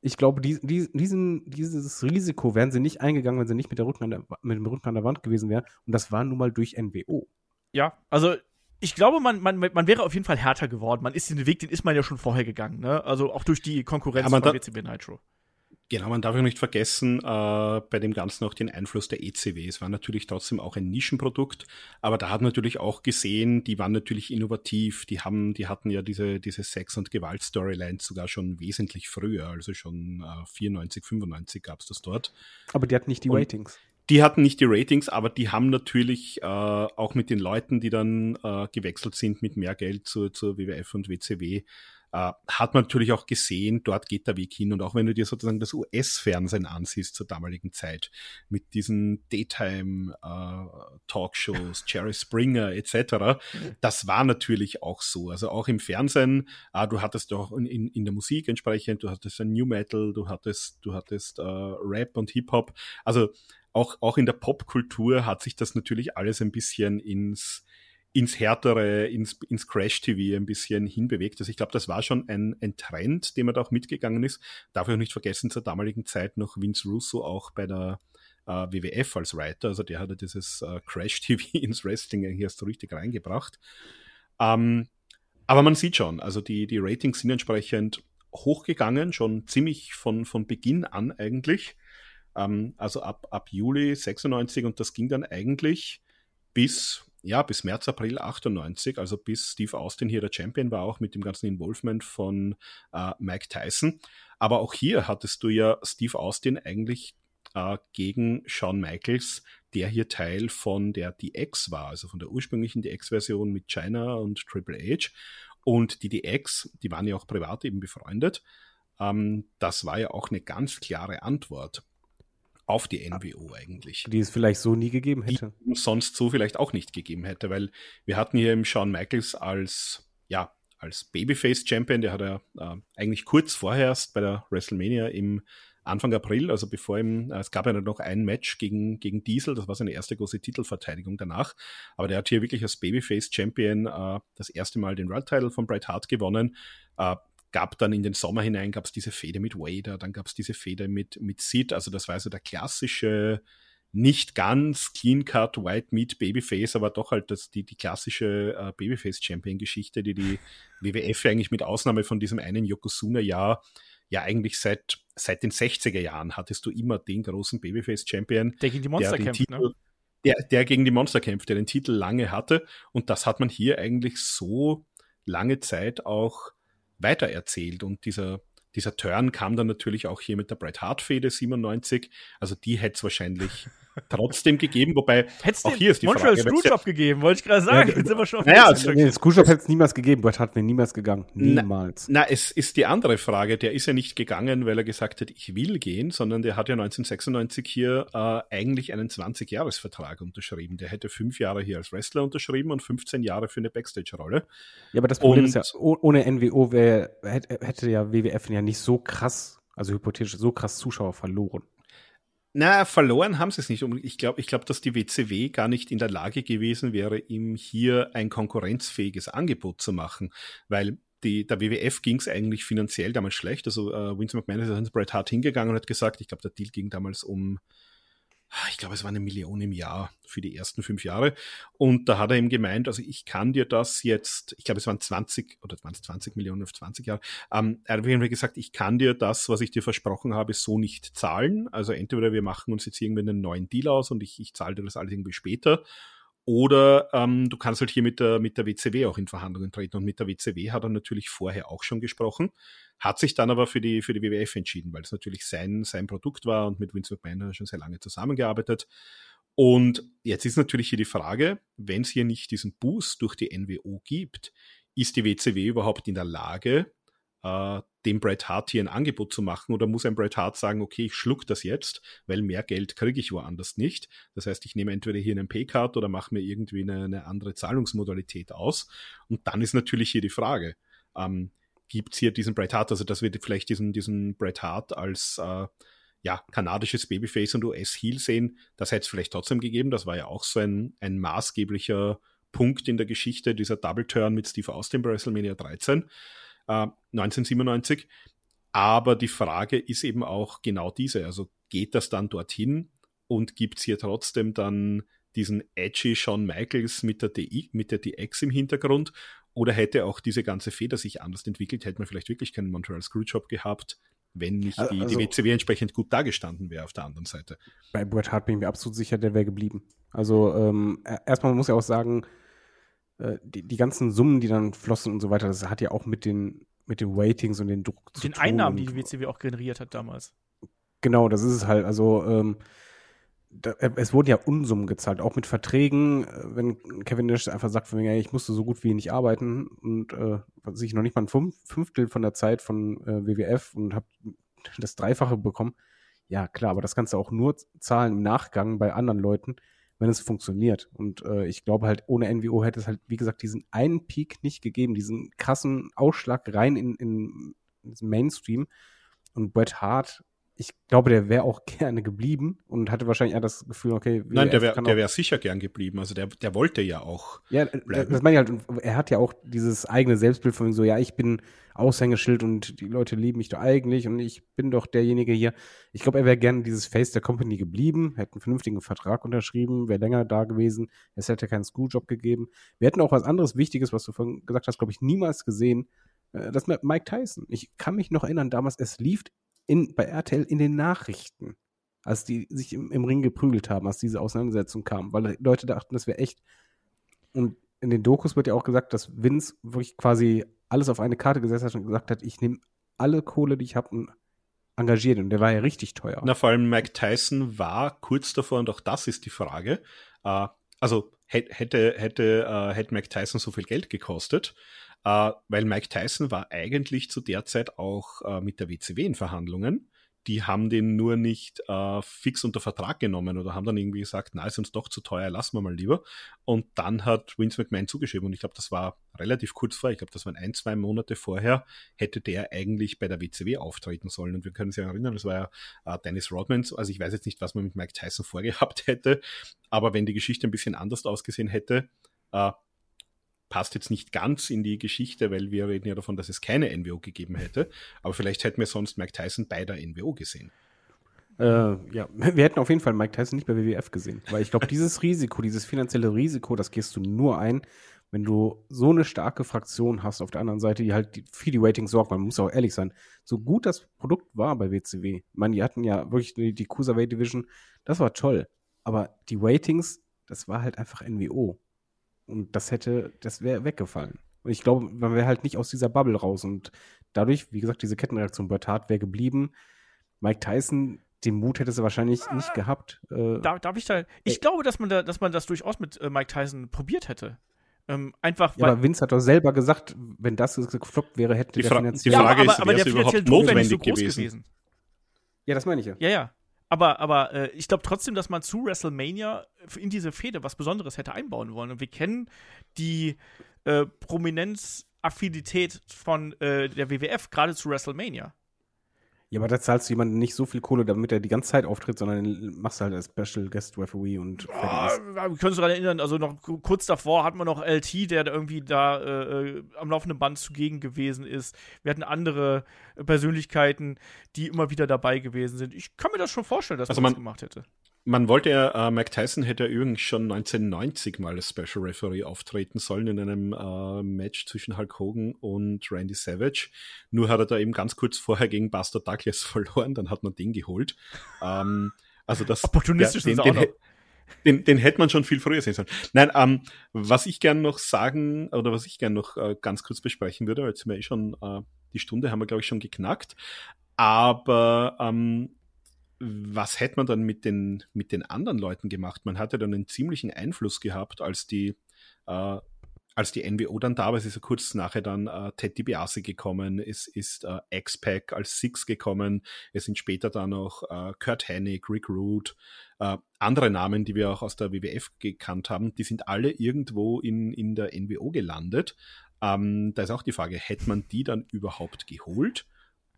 Ich glaube, die, die, diesen, dieses Risiko wären sie nicht eingegangen, wenn sie nicht mit, der Rücken der, mit dem Rücken an der Wand gewesen wären. Und das war nun mal durch NWO. Ja, also ich glaube, man, man, man wäre auf jeden Fall härter geworden. Man ist den Weg, den ist man ja schon vorher gegangen, ne? Also auch durch die Konkurrenz ja, von WCW Nitro. Genau, man darf ja nicht vergessen, äh, bei dem Ganzen auch den Einfluss der ECW. Es war natürlich trotzdem auch ein Nischenprodukt, aber da hat man natürlich auch gesehen, die waren natürlich innovativ, die haben, die hatten ja diese, diese Sex- und Gewalt-Storylines sogar schon wesentlich früher, also schon äh, 94, 95 gab es das dort. Aber die hatten nicht die und, Ratings die hatten nicht die Ratings, aber die haben natürlich äh, auch mit den Leuten, die dann äh, gewechselt sind mit mehr Geld zur, zur WWF und WCW, äh, hat man natürlich auch gesehen, dort geht der Weg hin. Und auch wenn du dir sozusagen das US-Fernsehen ansiehst zur damaligen Zeit, mit diesen Daytime-Talkshows, äh, *laughs* Jerry Springer etc., das war natürlich auch so. Also auch im Fernsehen, äh, du hattest auch in, in, in der Musik entsprechend, du hattest ein New Metal, du hattest, du hattest äh, Rap und Hip-Hop. Also auch, auch in der Popkultur hat sich das natürlich alles ein bisschen ins, ins härtere, ins, ins Crash-TV ein bisschen hinbewegt. Also ich glaube, das war schon ein, ein Trend, dem man da auch mitgegangen ist. Darf ich auch nicht vergessen, zur damaligen Zeit noch Vince Russo auch bei der äh, WWF als Writer. Also der hatte dieses äh, Crash-TV *laughs* ins Wrestling eigentlich erst so richtig reingebracht. Ähm, aber man sieht schon, also die, die Ratings sind entsprechend hochgegangen, schon ziemlich von, von Beginn an eigentlich. Ähm, also ab, ab Juli 96 und das ging dann eigentlich bis, ja, bis März, April 98, also bis Steve Austin hier der Champion war, auch mit dem ganzen Involvement von äh, Mike Tyson. Aber auch hier hattest du ja Steve Austin eigentlich äh, gegen Shawn Michaels, der hier Teil von der DX war, also von der ursprünglichen DX-Version mit China und Triple H. Und die DX, die waren ja auch privat eben befreundet. Ähm, das war ja auch eine ganz klare Antwort auf die NWO eigentlich. Die es vielleicht so nie gegeben hätte. Die sonst so vielleicht auch nicht gegeben hätte, weil wir hatten hier im Shawn Michaels als, ja, als Babyface-Champion, der hat ja äh, eigentlich kurz vorher erst bei der WrestleMania im Anfang April, also bevor ihm, äh, es gab ja noch ein Match gegen, gegen Diesel, das war seine erste große Titelverteidigung danach, aber der hat hier wirklich als Babyface-Champion äh, das erste Mal den World Title von Bret Hart gewonnen, äh, gab dann in den Sommer hinein, gab es diese Feder mit Wader, dann gab es diese Feder mit, mit Sid, also das war so der klassische, nicht ganz clean-cut White Meat Babyface, aber doch halt das, die, die klassische äh, Babyface-Champion-Geschichte, die die *laughs* WWF eigentlich mit Ausnahme von diesem einen Yokozuna-Jahr ja eigentlich seit, seit den 60er Jahren hattest du immer den großen Babyface-Champion. Der gegen die Monster kämpft, Titel, ne? Der, der gegen die Monster kämpft, der den Titel lange hatte. Und das hat man hier eigentlich so lange Zeit auch weitererzählt. Und dieser, dieser Turn kam dann natürlich auch hier mit der Bret Hart-Fehde 97. Also die hätte es wahrscheinlich trotzdem gegeben, wobei Hättest auch hier ist die Montreal Frage. Screwjob gegeben, wollte ich gerade sagen. Ja, Jetzt sind wir schon auf naja, also, nee, Screwjob hätte es niemals gegeben, Bret Hart wäre niemals gegangen. Niemals. Na, na, es ist die andere Frage. Der ist ja nicht gegangen, weil er gesagt hat, ich will gehen, sondern der hat ja 1996 hier äh, eigentlich einen 20-Jahres-Vertrag unterschrieben. Der hätte fünf Jahre hier als Wrestler unterschrieben und 15 Jahre für eine Backstage-Rolle. Ja, aber das Problem und, ist ja, ohne NWO wär, hätte ja WWF ja nicht so krass, also hypothetisch so krass Zuschauer verloren. Na, verloren haben sie es nicht. Ich glaube, ich glaube, dass die WCW gar nicht in der Lage gewesen wäre, ihm hier ein konkurrenzfähiges Angebot zu machen, weil die, der WWF ging es eigentlich finanziell damals schlecht. Also äh, Vince McMahon ist Bret Hart hingegangen und hat gesagt, ich glaube, der Deal ging damals um ich glaube, es war eine Million im Jahr für die ersten fünf Jahre. Und da hat er ihm gemeint, also ich kann dir das jetzt, ich glaube, es waren 20 oder 20, 20 Millionen auf 20 Jahre. Ähm, er hat mir gesagt, ich kann dir das, was ich dir versprochen habe, so nicht zahlen. Also entweder wir machen uns jetzt irgendwie einen neuen Deal aus und ich, ich zahle dir das alles irgendwie später. Oder ähm, du kannst halt hier mit der, mit der WCW auch in Verhandlungen treten. Und mit der WCW hat er natürlich vorher auch schon gesprochen, hat sich dann aber für die, für die WWF entschieden, weil es natürlich sein, sein Produkt war und mit Vince McMahon hat er schon sehr lange zusammengearbeitet. Und jetzt ist natürlich hier die Frage, wenn es hier nicht diesen Boost durch die NWO gibt, ist die WCW überhaupt in der Lage, äh, dem Bret Hart hier ein Angebot zu machen oder muss ein Bret Hart sagen, okay, ich schluck das jetzt, weil mehr Geld kriege ich woanders nicht. Das heißt, ich nehme entweder hier einen Paycard oder mache mir irgendwie eine, eine, andere Zahlungsmodalität aus. Und dann ist natürlich hier die Frage, ähm, gibt es hier diesen Bret Hart, also dass wir vielleicht diesen, diesen Bret Hart als äh, ja, kanadisches Babyface und US-Heel sehen, das hätte es vielleicht trotzdem gegeben. Das war ja auch so ein, ein maßgeblicher Punkt in der Geschichte, dieser Double Turn mit Steve Austin bei WrestleMania 13 äh, 1997. Aber die Frage ist eben auch genau diese. Also geht das dann dorthin und gibt es hier trotzdem dann diesen edgy Shawn Michaels mit der, DI, mit der DX im Hintergrund? Oder hätte auch diese ganze Feder sich anders entwickelt? Hätte man vielleicht wirklich keinen Montreal Screwjob gehabt, wenn nicht die, also, die WCW entsprechend gut dargestanden wäre auf der anderen Seite? Bei Bret Hart bin ich mir absolut sicher, der wäre geblieben. Also ähm, erstmal muss ich auch sagen, äh, die, die ganzen Summen, die dann flossen und so weiter, das hat ja auch mit den, mit den Ratings und den Druck zu den tun. Den Einnahmen, die die WCW auch generiert hat damals. Genau, das ist es halt. Also ähm, da, äh, es wurden ja Unsummen gezahlt, auch mit Verträgen, äh, wenn Kevin Nash einfach sagt, von mir, ich musste so gut wie nicht arbeiten und äh, was ich noch nicht mal ein Fünftel von der Zeit von äh, WWF und habe das Dreifache bekommen. Ja, klar, aber das kannst du auch nur zahlen im Nachgang bei anderen Leuten, wenn es funktioniert. Und äh, ich glaube halt, ohne NWO hätte es halt, wie gesagt, diesen einen Peak nicht gegeben, diesen krassen Ausschlag rein in, in, in Mainstream. Und Bret Hart, ich glaube, der wäre auch *laughs* gerne geblieben und hatte wahrscheinlich eher das Gefühl, okay, Nein, der wäre wär sicher gern geblieben. Also der, der wollte ja auch. Ja, bleiben. das meine ich halt. Er hat ja auch dieses eigene Selbstbild von so, ja, ich bin Aushängeschild und die Leute lieben mich doch eigentlich und ich bin doch derjenige hier. Ich glaube, er wäre gerne dieses Face der Company geblieben, hätte einen vernünftigen Vertrag unterschrieben, wäre länger da gewesen. Es hätte keinen Schooljob gegeben. Wir hätten auch was anderes Wichtiges, was du vorhin gesagt hast, glaube ich, niemals gesehen. Äh, das mit Mike Tyson. Ich kann mich noch erinnern, damals, es lief in, bei RTL in den Nachrichten, als die sich im, im Ring geprügelt haben, als diese Auseinandersetzung kam, weil Leute dachten, das wäre echt. Und in den Dokus wird ja auch gesagt, dass Vince wirklich quasi alles auf eine Karte gesetzt hat und gesagt hat, ich nehme alle Kohle, die ich habe und engagiert. Und der war ja richtig teuer. Na, vor allem Mike Tyson war kurz davor, und auch das ist die Frage. Äh, also hätte, hätte, äh, hätte Mike Tyson so viel Geld gekostet, weil Mike Tyson war eigentlich zu der Zeit auch äh, mit der WCW in Verhandlungen. Die haben den nur nicht äh, fix unter Vertrag genommen oder haben dann irgendwie gesagt, na, ist uns doch zu teuer, lassen wir mal lieber. Und dann hat Vince McMahon zugeschrieben und ich glaube, das war relativ kurz vor, ich glaube, das waren ein, zwei Monate vorher, hätte der eigentlich bei der WCW auftreten sollen. Und wir können ja erinnern, das war ja äh, Dennis Rodman, also ich weiß jetzt nicht, was man mit Mike Tyson vorgehabt *laughs* hätte, aber wenn die Geschichte ein bisschen anders ausgesehen hätte, äh, passt jetzt nicht ganz in die Geschichte, weil wir reden ja davon, dass es keine NWO gegeben hätte. Aber vielleicht hätten wir sonst Mike Tyson bei der NWO gesehen. Äh, ja, *laughs* wir hätten auf jeden Fall Mike Tyson nicht bei WWF gesehen. Weil ich glaube, dieses *laughs* Risiko, dieses finanzielle Risiko, das gehst du nur ein, wenn du so eine starke Fraktion hast auf der anderen Seite, die halt für die Ratings sorgt. Man muss auch ehrlich sein. So gut das Produkt war bei WCW, ich meine, die hatten ja wirklich die, die Cruiserweight Division, das war toll. Aber die Ratings, das war halt einfach NWO. Und das hätte, das wäre weggefallen. Und ich glaube, man wäre halt nicht aus dieser Bubble raus. Und dadurch, wie gesagt, diese Kettenreaktion bei Tat wäre geblieben. Mike Tyson, den Mut hätte sie wahrscheinlich ah, nicht gehabt. Äh, darf, darf, ich da? Ich äh, glaube, dass man da, dass man das durchaus mit äh, Mike Tyson probiert hätte. Ähm, einfach, ja, aber Vince hat doch selber gesagt, wenn das gefloppt wäre, hätte die der Fra Die Frage ja, aber, ist, aber der überhaupt notwendig so gewesen? gewesen? Ja, das meine ich ja. Ja, ja. Aber, aber äh, ich glaube trotzdem, dass man zu WrestleMania in diese Fehde was Besonderes hätte einbauen wollen. Und wir kennen die äh, Prominenzaffinität von äh, der WWF gerade zu WrestleMania. Ja, aber da zahlst du jemanden nicht so viel Kohle, damit er die ganze Zeit auftritt, sondern machst du halt als Special Guest Referee und Wir können uns daran erinnern, also noch kurz davor hatten wir noch LT, der irgendwie da äh, äh, am laufenden Band zugegen gewesen ist. Wir hatten andere Persönlichkeiten, die immer wieder dabei gewesen sind. Ich kann mir das schon vorstellen, dass also man das gemacht hätte. Man wollte ja, äh, Mike Tyson hätte ja übrigens schon 1990 mal als Special Referee auftreten sollen in einem äh, Match zwischen Hulk Hogan und Randy Savage. Nur hat er da eben ganz kurz vorher gegen Buster Douglas *laughs* verloren, dann hat man den geholt. Ähm, also das opportunistisch ja, den, den, den, den, hätte man schon viel früher sehen sollen. Nein, ähm, was ich gern noch sagen oder was ich gern noch äh, ganz kurz besprechen würde, weil jetzt sind wir eh schon äh, die Stunde haben wir glaube ich schon geknackt. Aber ähm, was hätte man dann mit den, mit den anderen Leuten gemacht? Man hatte dann einen ziemlichen Einfluss gehabt, als die, äh, als die NWO dann da war. Es ist ja kurz nachher dann äh, Ted DiBiase gekommen, es ist äh, X-Pac als Six gekommen, es sind später dann noch äh, Kurt Hennig, Rick Root, äh, andere Namen, die wir auch aus der WWF gekannt haben, die sind alle irgendwo in, in der NWO gelandet. Ähm, da ist auch die Frage, hätte man die dann überhaupt geholt?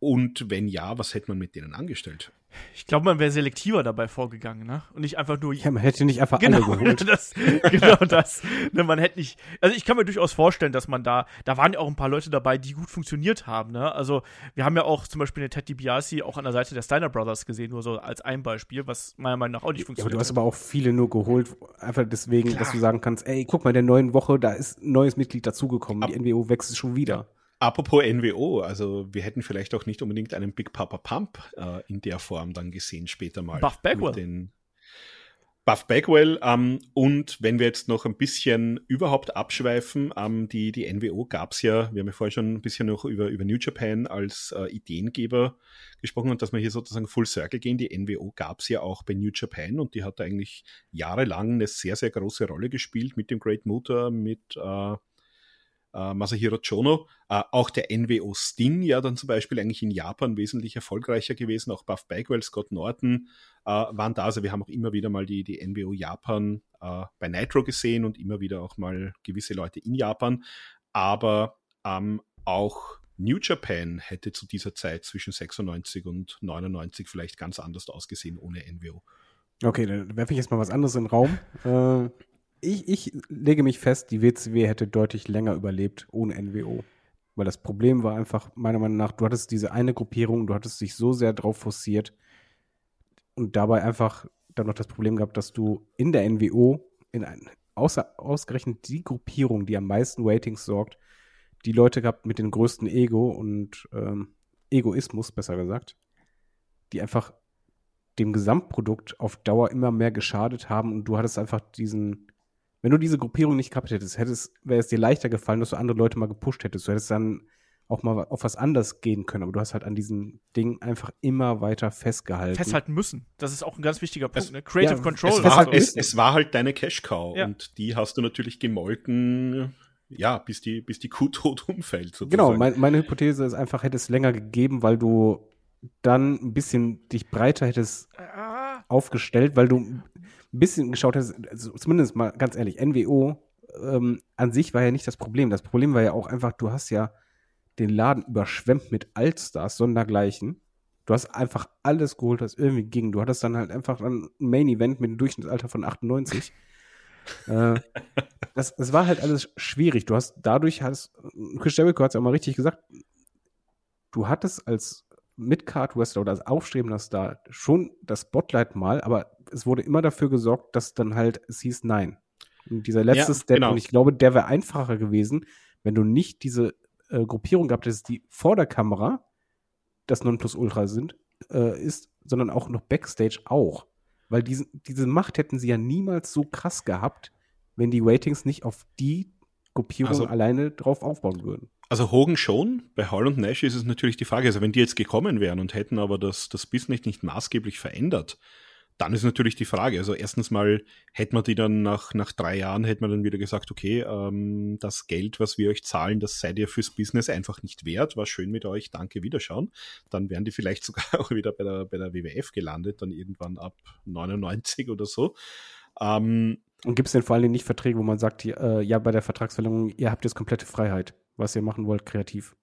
Und wenn ja, was hätte man mit denen angestellt? Ich glaube, man wäre selektiver dabei vorgegangen, ne? Und nicht einfach nur. Ja, man hätte nicht einfach genau, alle geholt. *laughs* Das, genau das. Ne, man hätte nicht. Also ich kann mir durchaus vorstellen, dass man da, da waren ja auch ein paar Leute dabei, die gut funktioniert haben, ne? Also wir haben ja auch zum Beispiel den Ted DiBiase auch an der Seite der Steiner Brothers gesehen, nur so als ein Beispiel, was meiner Meinung nach auch nicht funktioniert. Ja, aber du hast aber auch viele nur geholt, einfach deswegen, Klar. dass du sagen kannst, ey, guck mal, der neuen Woche, da ist ein neues Mitglied dazugekommen, die NWO wächst schon wieder. Apropos NWO, also wir hätten vielleicht auch nicht unbedingt einen Big Papa Pump äh, in der Form dann gesehen später mal. Buff Bagwell. Buff Bagwell. Ähm, und wenn wir jetzt noch ein bisschen überhaupt abschweifen, ähm, die, die NWO gab es ja, wir haben ja vorher schon ein bisschen noch über, über New Japan als äh, Ideengeber gesprochen und dass wir hier sozusagen Full Circle gehen. Die NWO gab es ja auch bei New Japan und die hat eigentlich jahrelang eine sehr, sehr große Rolle gespielt mit dem Great Motor, mit äh, äh, Masahiro Chono, äh, auch der NWO Sting ja dann zum Beispiel eigentlich in Japan wesentlich erfolgreicher gewesen, auch Buff Bagwell, Scott Norton äh, waren da, also wir haben auch immer wieder mal die, die NWO Japan äh, bei Nitro gesehen und immer wieder auch mal gewisse Leute in Japan, aber ähm, auch New Japan hätte zu dieser Zeit zwischen 96 und 99 vielleicht ganz anders ausgesehen ohne NWO. Okay, dann werfe ich jetzt mal was anderes in den Raum. Ich, ich lege mich fest, die WCW hätte deutlich länger überlebt ohne NWO. Weil das Problem war einfach, meiner Meinung nach, du hattest diese eine Gruppierung, du hattest dich so sehr drauf forciert und dabei einfach dann noch das Problem gehabt, dass du in der NWO, in ein, außer, ausgerechnet die Gruppierung, die am meisten Ratings sorgt, die Leute gehabt mit dem größten Ego und ähm, Egoismus, besser gesagt, die einfach dem Gesamtprodukt auf Dauer immer mehr geschadet haben und du hattest einfach diesen, wenn du diese Gruppierung nicht gehabt hättest, hättest wäre es dir leichter gefallen, dass du andere Leute mal gepusht hättest. Du hättest dann auch mal auf was anderes gehen können, aber du hast halt an diesem Ding einfach immer weiter festgehalten. Festhalten müssen. Das ist auch ein ganz wichtiger Punkt. Ne? Creative ja, Control. Es war, so. es, es war halt deine Cash-Cow Ja. und die hast du natürlich gemolken, ja, bis die, bis die Kuh tot umfällt. Sozusagen. Genau, mein, meine Hypothese ist einfach, hätte es länger gegeben, weil du dann ein bisschen dich breiter hättest Ah, aufgestellt, weil du ein bisschen geschaut hast, also zumindest mal ganz ehrlich, NWO ähm, an sich war ja nicht das Problem. Das Problem war ja auch einfach, du hast ja den Laden überschwemmt mit Allstars, sondergleichen. Du hast einfach alles geholt, was irgendwie ging. Du hattest dann halt einfach ein Main Event mit einem Durchschnittsalter von 98. *laughs* äh, das, das war halt alles schwierig. Du hast dadurch hast Chris Jericho hat es ja auch mal richtig gesagt. Du hattest als Mid-Card Wrestler oder als aufstrebender Star schon das Spotlight mal, aber es wurde immer dafür gesorgt, dass dann halt es hieß nein. Und dieser letzte Ja, Step, genau. und ich glaube, der wäre einfacher gewesen, wenn du nicht diese äh, Gruppierung gehabt hättest, die vor der Kamera das Nonplusultra sind, äh, ist, sondern auch noch Backstage auch. Weil diesen, diese Macht hätten sie ja niemals so krass gehabt, wenn die Ratings nicht auf die Gruppierung Also- alleine drauf aufbauen würden. Also Hogan schon, bei Hall und Nash ist es natürlich die Frage, also wenn die jetzt gekommen wären und hätten aber das, das Business nicht maßgeblich verändert, dann ist natürlich die Frage, also erstens mal hätte man die dann nach, nach drei Jahren, hätte man dann wieder gesagt, okay, ähm, das Geld, was wir euch zahlen, das seid ihr fürs Business einfach nicht wert, war schön mit euch, danke, Wiederschauen. Dann wären die vielleicht *laughs* sogar auch wieder bei der, bei der WWF gelandet, dann irgendwann ab 99 oder so. Ähm, Und gibt es denn vor allem nicht Verträge, wo man sagt, äh, ja, bei der Vertragsverlängerung, ihr habt jetzt komplette Freiheit, was ihr machen wollt, kreativ.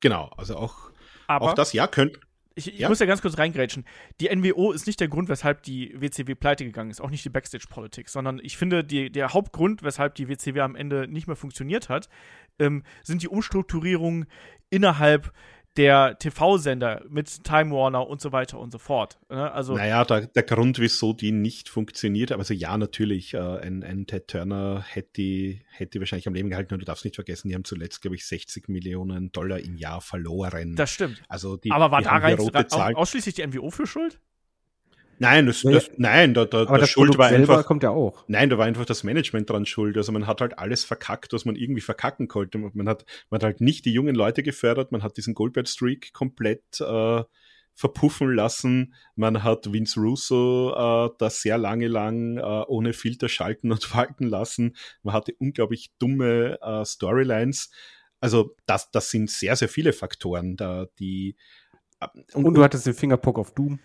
genau, also auch, aber auch das, ja, könnt, ich, ich Ja. muss ja ganz kurz reingrätschen. Die NWO ist nicht der Grund, weshalb die WCW pleite gegangen ist, auch nicht die Backstage-Politik, sondern ich finde, die, der Hauptgrund, weshalb die WCW am Ende nicht mehr funktioniert hat, ähm, sind die Umstrukturierungen innerhalb der TV-Sender mit Time Warner und so weiter und so fort. Ne? Also, Naja, der, der Grund, wieso die nicht funktioniert, aber also ja, natürlich, äh, ein, ein Ted Turner hätte die, hätte wahrscheinlich am Leben gehalten und du darfst nicht vergessen, die haben zuletzt, glaube ich, 60 Millionen Dollar im Jahr verloren. das stimmt. also die, aber war die da rein, ausschließlich die NWO für schuld? Nein, das, das, nein, da, da, Aber das Schuld Produkt war selber einfach, kommt ja auch. Nein, da war einfach das Management dran schuld. Also man hat halt alles verkackt, was man irgendwie verkacken konnte. Man hat, man hat halt nicht die jungen Leute gefördert, man hat diesen Goldberg-Streak komplett äh, verpuffen lassen. Man hat Vince Russo äh, das sehr lange lang äh, ohne Filter schalten und *laughs* walten lassen. Man hatte unglaublich dumme äh, Storylines. Also das, das sind sehr, sehr viele Faktoren, da die äh, Und du hattest den Fingerpock auf Doom.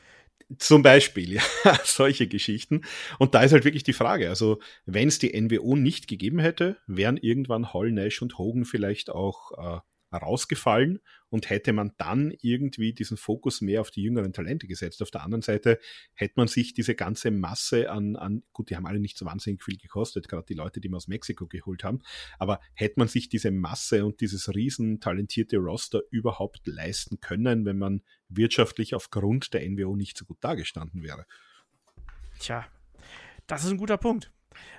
Zum Beispiel, ja, *laughs* solche Geschichten. Und da ist halt wirklich die Frage, also wenn es die NWO nicht gegeben hätte, wären irgendwann Hall, Nash und Hogan vielleicht auch äh, rausgefallen und hätte man dann irgendwie diesen Fokus mehr auf die jüngeren Talente gesetzt. Auf der anderen Seite hätte man sich diese ganze Masse an, an gut, die haben alle nicht so wahnsinnig viel gekostet, gerade die Leute, die wir aus Mexiko geholt haben, aber hätte man sich diese Masse und dieses riesen talentierte Roster überhaupt leisten können, wenn man wirtschaftlich aufgrund der NWO nicht so gut dagestanden wäre? Tja, das ist ein guter Punkt.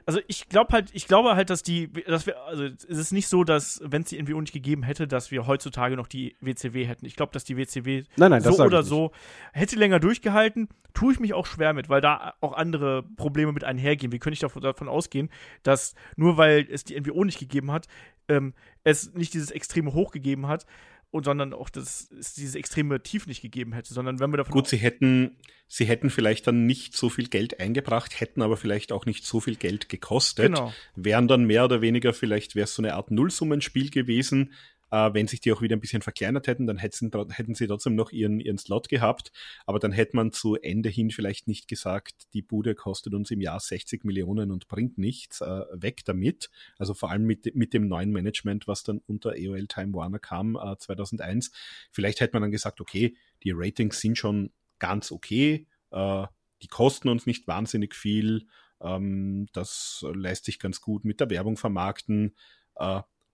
Also ich glaube halt, ich glaube halt, dass die, dass wir, also es ist nicht so, dass wenn es die NWO nicht gegeben hätte, dass wir heutzutage noch die WCW hätten. Ich glaube, dass die WCW Nein, nein, so oder so hätte länger durchgehalten, tue ich mich auch schwer mit, weil da auch andere Probleme mit einhergehen. Wie könnte ich davon, davon ausgehen, dass nur weil es die NWO nicht gegeben hat, ähm, es nicht dieses extreme Hoch gegeben hat und sondern auch das es dieses extreme Tief nicht gegeben hätte, sondern wenn wir davon Gut, sie hätten, sie hätten vielleicht dann nicht so viel Geld eingebracht, hätten aber vielleicht auch nicht so viel Geld gekostet. Genau. Wären dann mehr oder weniger, vielleicht wäre es so eine Art Nullsummenspiel gewesen. Äh, wenn sich die auch wieder ein bisschen verkleinert hätten, dann hätten, sie trotzdem noch ihren, ihren Slot gehabt. Aber dann hätte man zu Ende hin vielleicht nicht gesagt, die Bude kostet uns im Jahr 60 Millionen und bringt nichts. Äh, weg damit. Also vor allem mit, mit dem neuen Management, was dann unter AOL Time Warner kam, äh, 2001. Vielleicht hätte man dann gesagt, okay, die Ratings sind schon ganz okay. Äh, die kosten uns nicht wahnsinnig viel. Ähm, das lässt sich ganz gut mit der Werbung vermarkten.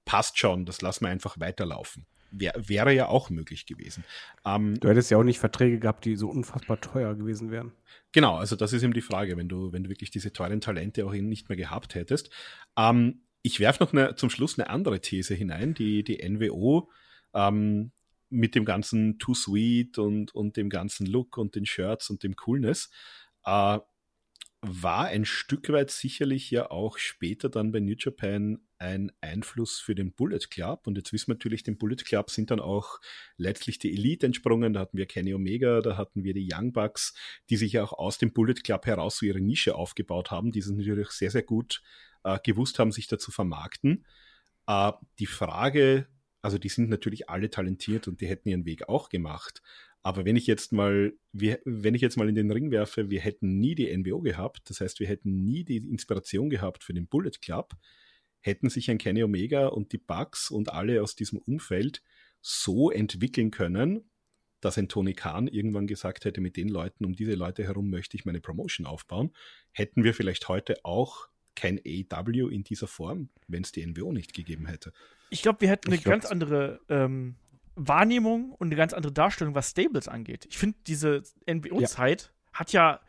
Passt schon, das lassen wir einfach weiterlaufen. Wär, wäre ja auch möglich gewesen. Ähm, du hättest ja auch nicht Verträge gehabt, die so unfassbar teuer gewesen wären. Genau, also das ist eben die Frage, wenn du, wenn du wirklich diese teuren Talente auch nicht mehr gehabt hättest. Ähm, ich werfe noch eine, zum Schluss eine andere These hinein, die die NWO ähm, mit dem ganzen Too Sweet und, und dem ganzen Look und den Shirts und dem Coolness äh, war ein Stück weit sicherlich ja auch später dann bei New Japan ein Einfluss für den Bullet Club. Und jetzt wissen wir natürlich, dem Bullet Club sind dann auch letztlich die Elite entsprungen. Da hatten wir Kenny Omega, da hatten wir die Young Bucks, die sich ja auch aus dem Bullet Club heraus so ihre Nische aufgebaut haben, die es natürlich sehr, sehr gut äh, gewusst haben, sich da zu vermarkten. Äh, die Frage, also die sind natürlich alle talentiert und die hätten ihren Weg auch gemacht. Aber wenn ich jetzt mal, wir, wenn ich jetzt mal in den Ring werfe, wir hätten nie die NWO gehabt, das heißt, wir hätten nie die Inspiration gehabt für den Bullet Club, hätten sich ein Kenny Omega und die Bugs und alle aus diesem Umfeld so entwickeln können, dass ein Tony Khan irgendwann gesagt hätte, mit den Leuten, um diese Leute herum möchte ich meine Promotion aufbauen, hätten wir vielleicht heute auch kein AEW in dieser Form, wenn es die NWO nicht gegeben hätte. Ich glaube, wir hätten eine ganz andere ähm, Wahrnehmung und eine ganz andere Darstellung, was Stables angeht. Ich finde, diese NWO-Zeit ja. hat ja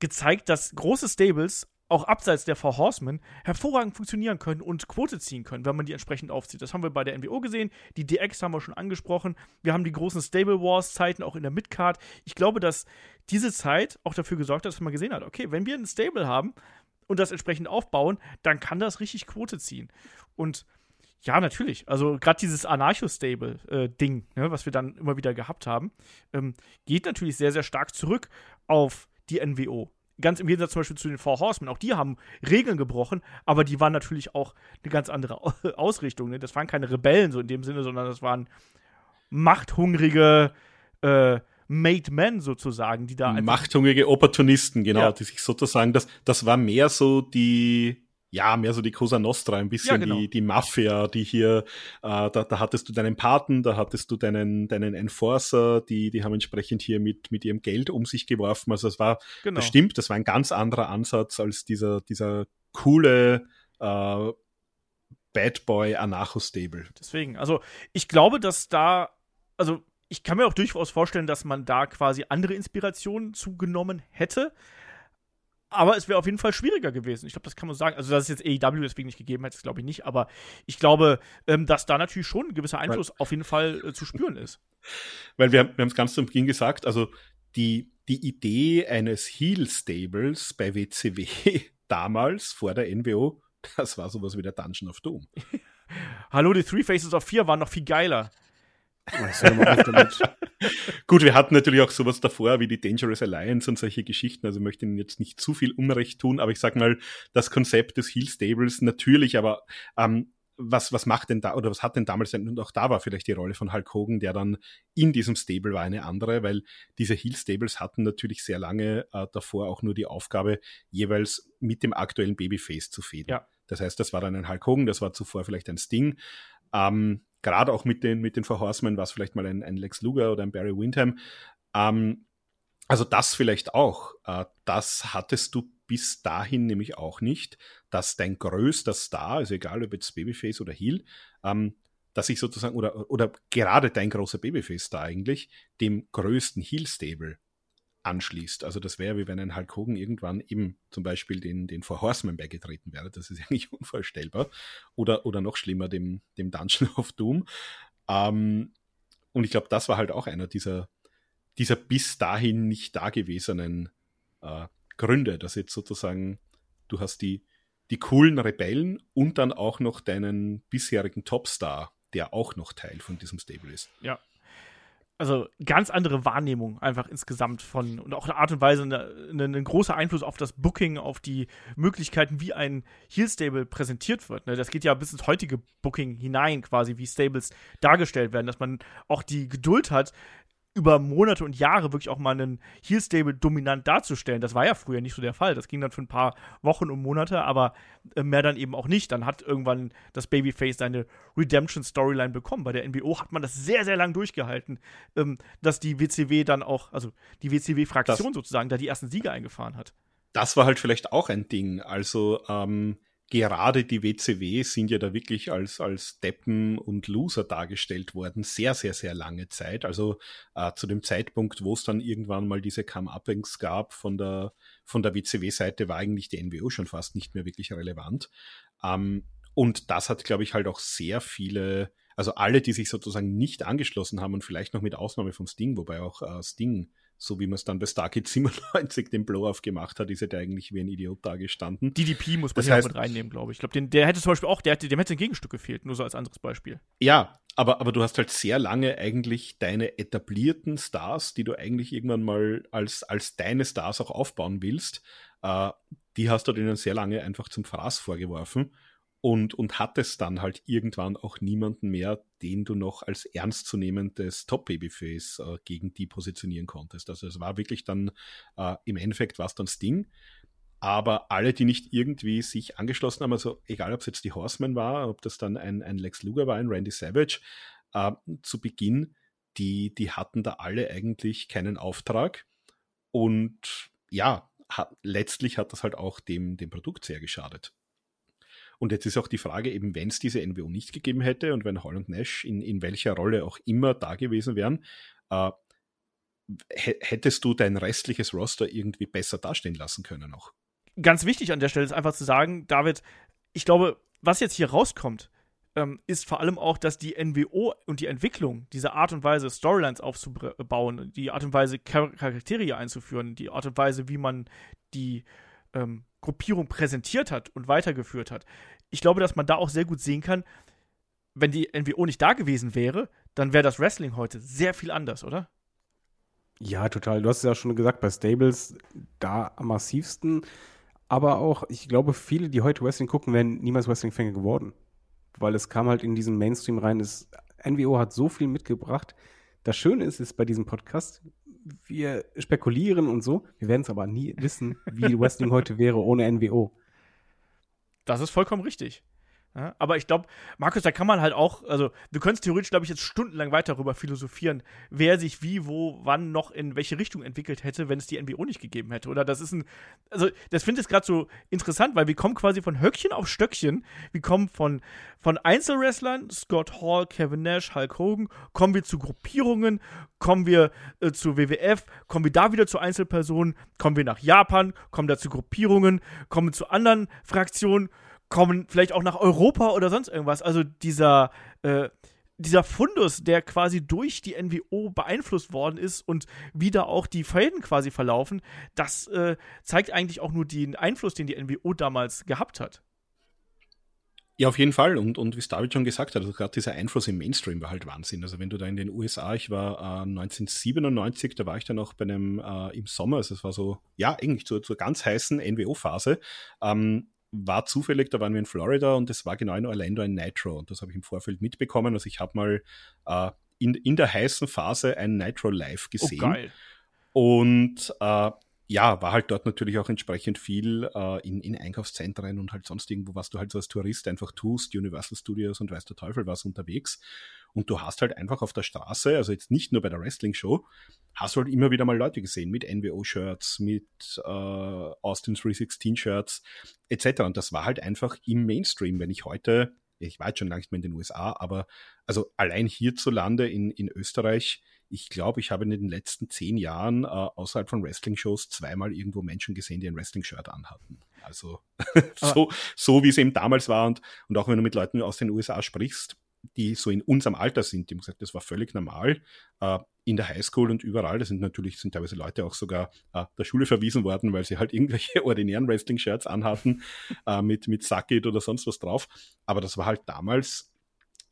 gezeigt, dass große Stables auch abseits der Four Horsemen hervorragend funktionieren können und Quote ziehen können, wenn man die entsprechend aufzieht. Das haben wir bei der NWO gesehen, die DX haben wir schon angesprochen. Wir haben die großen Stable Wars Zeiten auch in der Midcard. Ich glaube, dass diese Zeit auch dafür gesorgt hat, dass man gesehen hat, okay, wenn wir ein Stable haben und das entsprechend aufbauen, dann kann das richtig Quote ziehen. Und ja, natürlich. Also gerade dieses Anarcho-Stable-Ding, äh, ne, was wir dann immer wieder gehabt haben, ähm, geht natürlich sehr, sehr stark zurück auf die NWO. Ganz im Gegensatz zum Beispiel zu den Four Horsemen. Auch die haben Regeln gebrochen, aber die waren natürlich auch eine ganz andere *laughs* Ausrichtung. Ne? Das waren keine Rebellen so in dem Sinne, sondern das waren machthungrige äh, Made Men sozusagen, die da einfach. Machthungrige Opportunisten, genau, ja. die sich sozusagen, das, das war mehr so die, ja, mehr so die Cosa Nostra, ein bisschen ja, genau. die, die Mafia, die hier, äh, da, da hattest du deinen Paten, da hattest du deinen, deinen Enforcer, die, die haben entsprechend hier mit, mit ihrem Geld um sich geworfen. Also es war, genau. das stimmt, das war ein ganz anderer Ansatz als dieser, dieser coole, äh, Bad Boy Anarcho-Stable. Deswegen, also ich glaube, dass da, also ich kann mir auch durchaus vorstellen, dass man da quasi andere Inspirationen zugenommen hätte. Aber es wäre auf jeden Fall schwieriger gewesen. Ich glaube, das kann man sagen. Also, dass es jetzt AEW deswegen nicht gegeben hätte, glaube ich nicht. Aber ich glaube, ähm, dass da natürlich schon ein gewisser Einfluss Weil, auf jeden Fall äh, zu spüren ist. Weil wir, wir haben es ganz zu Beginn gesagt, also die, die Idee eines Heel-Stables bei WCW *laughs* damals vor der NWO, das war sowas wie der Dungeon of Doom. *laughs* Hallo, die Three Faces of Fear waren noch viel geiler. *laughs* Gut, wir hatten natürlich auch sowas davor wie die Dangerous Alliance und solche Geschichten, also möchte Ihnen jetzt nicht zu viel Unrecht tun, aber ich sag mal, das Konzept des Heel Stables natürlich, aber ähm, was, was macht denn da oder was hat denn damals denn, und auch da war vielleicht die Rolle von Hulk Hogan, der dann in diesem Stable war eine andere, weil diese Heel Stables hatten natürlich sehr lange äh, davor auch nur die Aufgabe, jeweils mit dem aktuellen Babyface zu fäden. Ja. Das heißt, das war dann ein Hulk Hogan, das war zuvor vielleicht ein Sting. Ähm, gerade auch mit den, mit den Verhorsemen war es vielleicht mal ein, ein, Lex Luger oder ein Barry Windham. Ähm, also das vielleicht auch. Äh, das hattest du bis dahin nämlich auch nicht, dass dein größter Star, also egal ob jetzt Babyface oder Heel, ähm, dass ich sozusagen, oder, oder gerade dein großer Babyface-Star eigentlich, dem größten Heel-Stable anschließt. Also das wäre wie wenn ein Hulk Hogan irgendwann eben zum Beispiel den, den Four Horsemen beigetreten wäre. Das ist *laughs* eigentlich unvorstellbar. Oder, oder noch schlimmer, dem, dem Dungeon of Doom. Ähm, und ich glaube, das war halt auch einer dieser, dieser bis dahin nicht dagewesenen äh, Gründe, dass jetzt sozusagen du hast die, die coolen Rebellen und dann auch noch deinen bisherigen Topstar, der auch noch Teil von diesem Stable ist. Ja, also ganz andere Wahrnehmung einfach insgesamt von und auch eine Art und Weise, ein großer Einfluss auf das Booking, auf die Möglichkeiten, wie ein Heel Stable präsentiert wird. Ne? Das geht ja bis ins heutige Booking hinein, quasi, wie Stables dargestellt werden, dass man auch die Geduld hat, über Monate und Jahre wirklich auch mal einen Heel-Stable dominant darzustellen. Das war ja früher nicht so der Fall. Das ging dann für ein paar Wochen und Monate, aber äh, mehr dann eben auch nicht. Dann hat irgendwann das Babyface seine Redemption-Storyline bekommen. Bei der NBO hat man das sehr, sehr lang durchgehalten, ähm, dass die WCW dann auch, also die WCW-Fraktion sozusagen, da die ersten Siege eingefahren hat. Das war halt vielleicht auch ein Ding. Also, ähm, gerade die WCW sind ja da wirklich als, als Deppen und Loser dargestellt worden, sehr, sehr, sehr lange Zeit. Also äh, zu dem Zeitpunkt, wo es dann irgendwann mal diese Come-Uppings gab von der, von der WCW-Seite, war eigentlich die NWO schon fast nicht mehr wirklich relevant. Ähm, und das hat, glaube ich, halt auch sehr viele, also alle, die sich sozusagen nicht angeschlossen haben und vielleicht noch mit Ausnahme vom Sting, wobei auch äh, Sting so wie man es dann bei Stargate 97 den Blow-Off gemacht hat, ist er da eigentlich wie ein Idiot dagestanden. DDP muss man das heißt, mit reinnehmen, glaube ich. Ich glaube, der hätte zum Beispiel auch, der hätte, dem hätte ein Gegenstück gefehlt, nur so als anderes Beispiel. Ja, aber, aber du hast halt sehr lange eigentlich deine etablierten Stars, die du eigentlich irgendwann mal als, als deine Stars auch aufbauen willst, äh, die hast du denen sehr lange einfach zum Fraß vorgeworfen und, und hattest dann halt irgendwann auch niemanden mehr, den du noch als ernstzunehmendes Top-Babyface äh, gegen die positionieren konntest. Also es war wirklich dann, äh, im Endeffekt war es dann Sting, aber alle, die nicht irgendwie sich angeschlossen haben, also egal ob es jetzt die Horseman war, ob das dann ein, ein Lex Luger war, ein Randy Savage, äh, zu Beginn, die, die hatten da alle eigentlich keinen Auftrag und ja, hat, letztlich hat das halt auch dem, dem Produkt sehr geschadet. Und jetzt ist auch die Frage, eben wenn es diese NWO nicht gegeben hätte und wenn Holland Nash in, in welcher Rolle auch immer da gewesen wären, äh, hättest du dein restliches Roster irgendwie besser dastehen lassen können noch. Ganz wichtig an der Stelle ist einfach zu sagen, David, ich glaube, was jetzt hier rauskommt, ähm, ist vor allem auch, dass die NWO und die Entwicklung, diese Art und Weise, Storylines aufzubauen, die Art und Weise, Char Charaktere einzuführen, die Art und Weise, wie man die ähm, Gruppierung präsentiert hat und weitergeführt hat. Ich glaube, dass man da auch sehr gut sehen kann, wenn die NWO nicht da gewesen wäre, dann wäre das Wrestling heute sehr viel anders, oder? Ja, total. Du hast es ja schon gesagt, bei Stables da am massivsten. Aber auch, ich glaube, viele, die heute Wrestling gucken, wären niemals Wrestling-Fänger geworden. Weil es kam halt in diesen Mainstream rein. Es, NWO hat so viel mitgebracht. Das Schöne ist, ist bei diesem Podcast, wir spekulieren und so. Wir werden es aber nie wissen, wie *laughs* Wrestling heute wäre ohne NWO. Das ist vollkommen richtig. Ja, aber ich glaube, Markus, da kann man halt auch, also du könntest theoretisch, glaube ich, jetzt stundenlang weiter darüber philosophieren, wer sich wie, wo, wann noch in welche Richtung entwickelt hätte, wenn es die NWO nicht gegeben hätte. Oder das ist ein, also das finde ich gerade so interessant, weil wir kommen quasi von Höckchen auf Stöckchen. Wir kommen von, von Einzelwrestlern, Scott Hall, Kevin Nash, Hulk Hogan, kommen wir zu Gruppierungen, kommen wir äh, zu WWF, kommen wir da wieder zu Einzelpersonen, kommen wir nach Japan, kommen da zu Gruppierungen, kommen zu anderen Fraktionen kommen vielleicht auch nach Europa oder sonst irgendwas. Also dieser, äh, dieser Fundus, der quasi durch die NWO beeinflusst worden ist und wie da auch die Fäden quasi verlaufen, das äh, zeigt eigentlich auch nur den Einfluss, den die NWO damals gehabt hat. Ja, auf jeden Fall. Und, und wie es David schon gesagt hat, also gerade dieser Einfluss im Mainstream war halt Wahnsinn. Also wenn du da in den USA, ich war äh, 1997, da war ich dann auch bei einem äh, im Sommer, also es war so, ja, eigentlich zur, zur ganz heißen NWO-Phase. Ähm, war zufällig, da waren wir in Florida und es war genau in Orlando ein Nitro und das habe ich im Vorfeld mitbekommen. Also ich habe mal äh, in, in der heißen Phase ein Nitro live oh, gesehen. Oh, geil. Und äh, ja, war halt dort natürlich auch entsprechend viel äh, in, in Einkaufszentren und halt sonst irgendwo, was du halt so als Tourist einfach tust, Universal Studios und weiß der Teufel was unterwegs. Und du hast halt einfach auf der Straße, also jetzt nicht nur bei der Wrestling-Show, hast halt immer wieder mal Leute gesehen mit NWO-Shirts, mit äh, Austin 316-Shirts etc. Und das war halt einfach im Mainstream. Wenn ich heute, ich war jetzt schon lange nicht mehr in den USA, aber also allein hierzulande in, in Österreich, ich glaube, ich habe in den letzten zehn Jahren äh, außerhalb von Wrestling-Shows zweimal irgendwo Menschen gesehen, die ein Wrestling-Shirt anhatten. Also *laughs* so, so wie es eben damals war und, und auch wenn du mit Leuten aus den USA sprichst, die so in unserem Alter sind, die haben gesagt, das war völlig normal äh, in der Highschool und überall. Da sind natürlich sind teilweise Leute auch sogar äh, der Schule verwiesen worden, weil sie halt irgendwelche *laughs* ordinären Wrestling-Shirts anhatten äh, mit mit Sakit oder sonst was drauf. Aber das war halt damals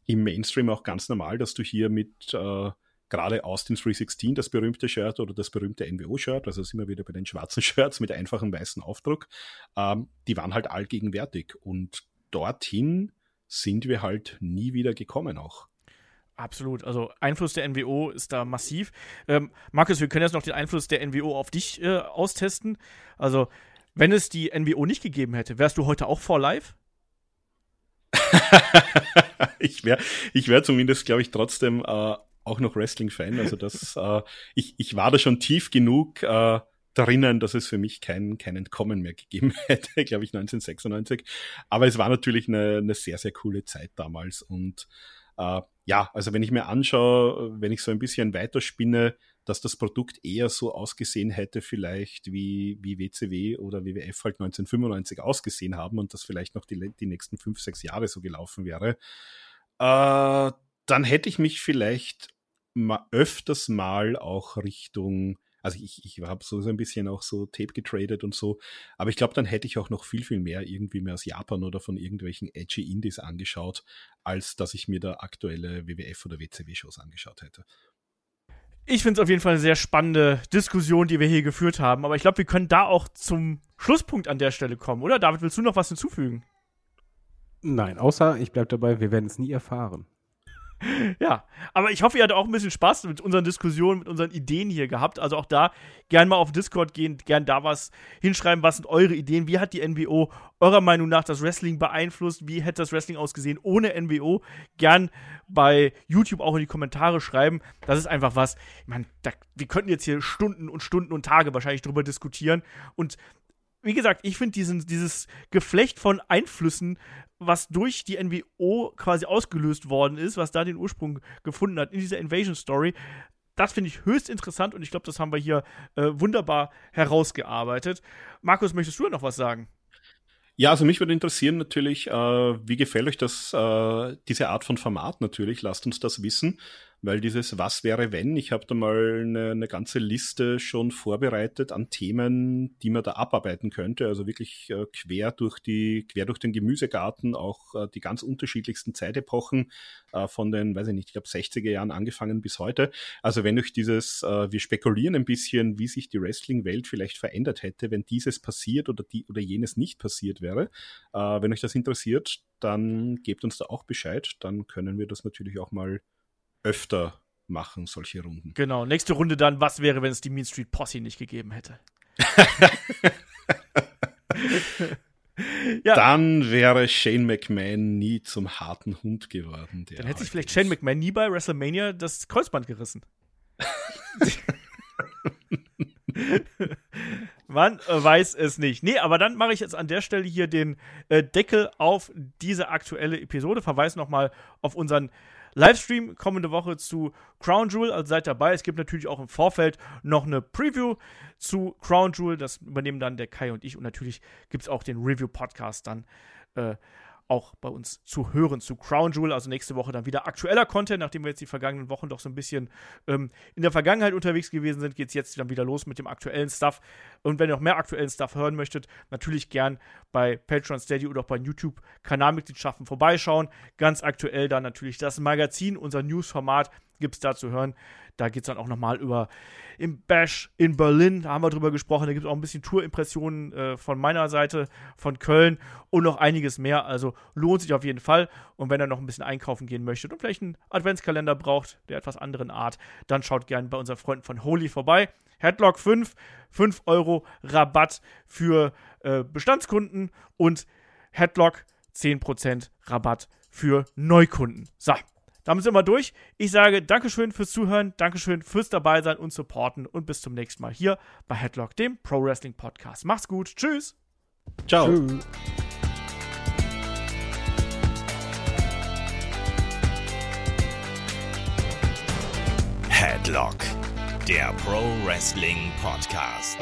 im Mainstream auch ganz normal, dass du hier mit äh, gerade Austin 316, das berühmte Shirt oder das berühmte NWO-Shirt, also sind wir wieder bei den schwarzen *laughs* Shirts mit einfachem weißen Aufdruck, ähm, die waren halt allgegenwärtig und dorthin sind wir halt nie wieder gekommen auch. Absolut. Also Einfluss der NWO ist da massiv. Ähm, Markus, wir können jetzt noch den Einfluss der NWO auf dich äh, austesten. Also, wenn es die NWO nicht gegeben hätte, wärst du heute auch vor live? *laughs* ich wäre ich wär zumindest, glaube ich, trotzdem äh, auch noch Wrestling-Fan. Also das, *laughs* äh, ich, ich war da schon tief genug äh, drinnen, dass es für mich kein, kein Entkommen mehr gegeben *laughs* hätte, glaube ich, 1996. Aber es war natürlich eine, eine sehr, sehr coole Zeit damals. Und äh, ja, also wenn ich mir anschaue, wenn ich so ein bisschen weiterspinne, dass das Produkt eher so ausgesehen hätte, vielleicht wie, wie WCW oder WWF halt 1995 ausgesehen haben und das vielleicht noch die, die nächsten fünf, sechs Jahre so gelaufen wäre, äh, dann hätte ich mich vielleicht mal öfters mal auch Richtung also ich, ich habe so ein bisschen auch so Tape getradet und so. Aber ich glaube, dann hätte ich auch noch viel, viel mehr irgendwie mehr aus Japan oder von irgendwelchen edgy Indies angeschaut, als dass ich mir da aktuelle WWF oder WCW-Shows angeschaut hätte. Ich finde es auf jeden Fall eine sehr spannende Diskussion, die wir hier geführt haben. Aber ich glaube, wir können da auch zum Schlusspunkt an der Stelle kommen, oder? David, willst du noch was hinzufügen? Nein, außer ich bleibe dabei, wir werden es nie erfahren ja, aber ich hoffe, ihr hattet auch ein bisschen Spaß mit unseren Diskussionen, mit unseren Ideen hier gehabt. Also auch da gern mal auf Discord gehen, gern da was hinschreiben. Was sind eure Ideen? Wie hat die NWO eurer Meinung nach das Wrestling beeinflusst? Wie hätte das Wrestling ausgesehen ohne NWO? Gern bei YouTube auch in die Kommentare schreiben. Das ist einfach was, ich meine, wir könnten jetzt hier Stunden und Stunden und Tage wahrscheinlich drüber diskutieren. Und wie gesagt, ich finde dieses Geflecht von Einflüssen was durch die NWO quasi ausgelöst worden ist, was da den Ursprung gefunden hat in dieser Invasion Story. Das finde ich höchst interessant und ich glaube, das haben wir hier äh, wunderbar herausgearbeitet. Markus, möchtest du noch was sagen? Ja, also mich würde interessieren natürlich, äh, wie gefällt euch das, äh, diese Art von Format natürlich? Lasst uns das wissen weil dieses Was wäre wenn, ich habe da mal eine, eine, ganze Liste schon vorbereitet an Themen, die man da abarbeiten könnte, also wirklich äh, quer durch die quer durch den Gemüsegarten, auch äh, die ganz unterschiedlichsten Zeitepochen äh, von den, weiß ich nicht, ich glaube 60er Jahren angefangen bis heute. Also wenn euch dieses äh, wir spekulieren ein bisschen, wie sich die Wrestling Welt vielleicht verändert hätte, wenn dieses passiert oder die oder jenes nicht passiert wäre. Äh, wenn euch das interessiert, dann gebt uns da auch Bescheid, dann können wir das natürlich auch mal öfter machen, solche Runden. Genau, nächste Runde dann, was wäre, wenn es die Mean Street Posse nicht gegeben hätte? *laughs* ja. Dann wäre Shane McMahon nie zum harten Hund geworden. dann hätte sich vielleicht Shane McMahon nie bei WrestleMania das Kreuzband gerissen. *laughs* Man weiß es nicht. Nee, aber dann mache ich jetzt an der Stelle hier den äh, Deckel auf diese aktuelle Episode. Verweise nochmal auf unseren Livestream kommende Woche zu Crown Jewel, also seid dabei. Es gibt natürlich auch im Vorfeld noch eine Preview zu Crown Jewel. Das übernehmen dann der Kai und ich. Und natürlich gibt es auch den Review-Podcast dann äh, auch bei uns zu hören zu Crown Jewel. Also nächste Woche dann wieder aktueller Content, nachdem wir jetzt die vergangenen Wochen doch so ein bisschen ähm, in der Vergangenheit unterwegs gewesen sind, geht es jetzt dann wieder los mit dem aktuellen Stuff. Und wenn ihr noch mehr aktuellen Stuff hören möchtet, natürlich gern bei Patreon Steady oder auch bei YouTube Kanalmitgliedschaften vorbeischauen. Ganz aktuell dann natürlich das Magazin, unser Newsformat gibt es da zu hören. Da geht es dann auch nochmal über im Bash in Berlin, da haben wir drüber gesprochen. Da gibt es auch ein bisschen Tourimpressionen äh, von meiner Seite, von Köln und noch einiges mehr. Also lohnt sich auf jeden Fall. Und wenn ihr noch ein bisschen einkaufen gehen möchtet und vielleicht einen Adventskalender braucht, der etwas anderen Art, dann schaut gerne bei unseren Freunden von Holy vorbei. Headlock 5, 5 Euro Rabatt für äh, Bestandskunden und Headlock 10% Rabatt für Neukunden. So, damit sind wir durch. Ich sage Dankeschön fürs Zuhören, Dankeschön fürs Dabeisein und Supporten und bis zum nächsten Mal hier bei Headlock, dem Pro Wrestling Podcast. Macht's gut. Tschüss. Ciao. Tschüss. Headlock, der Pro Wrestling Podcast.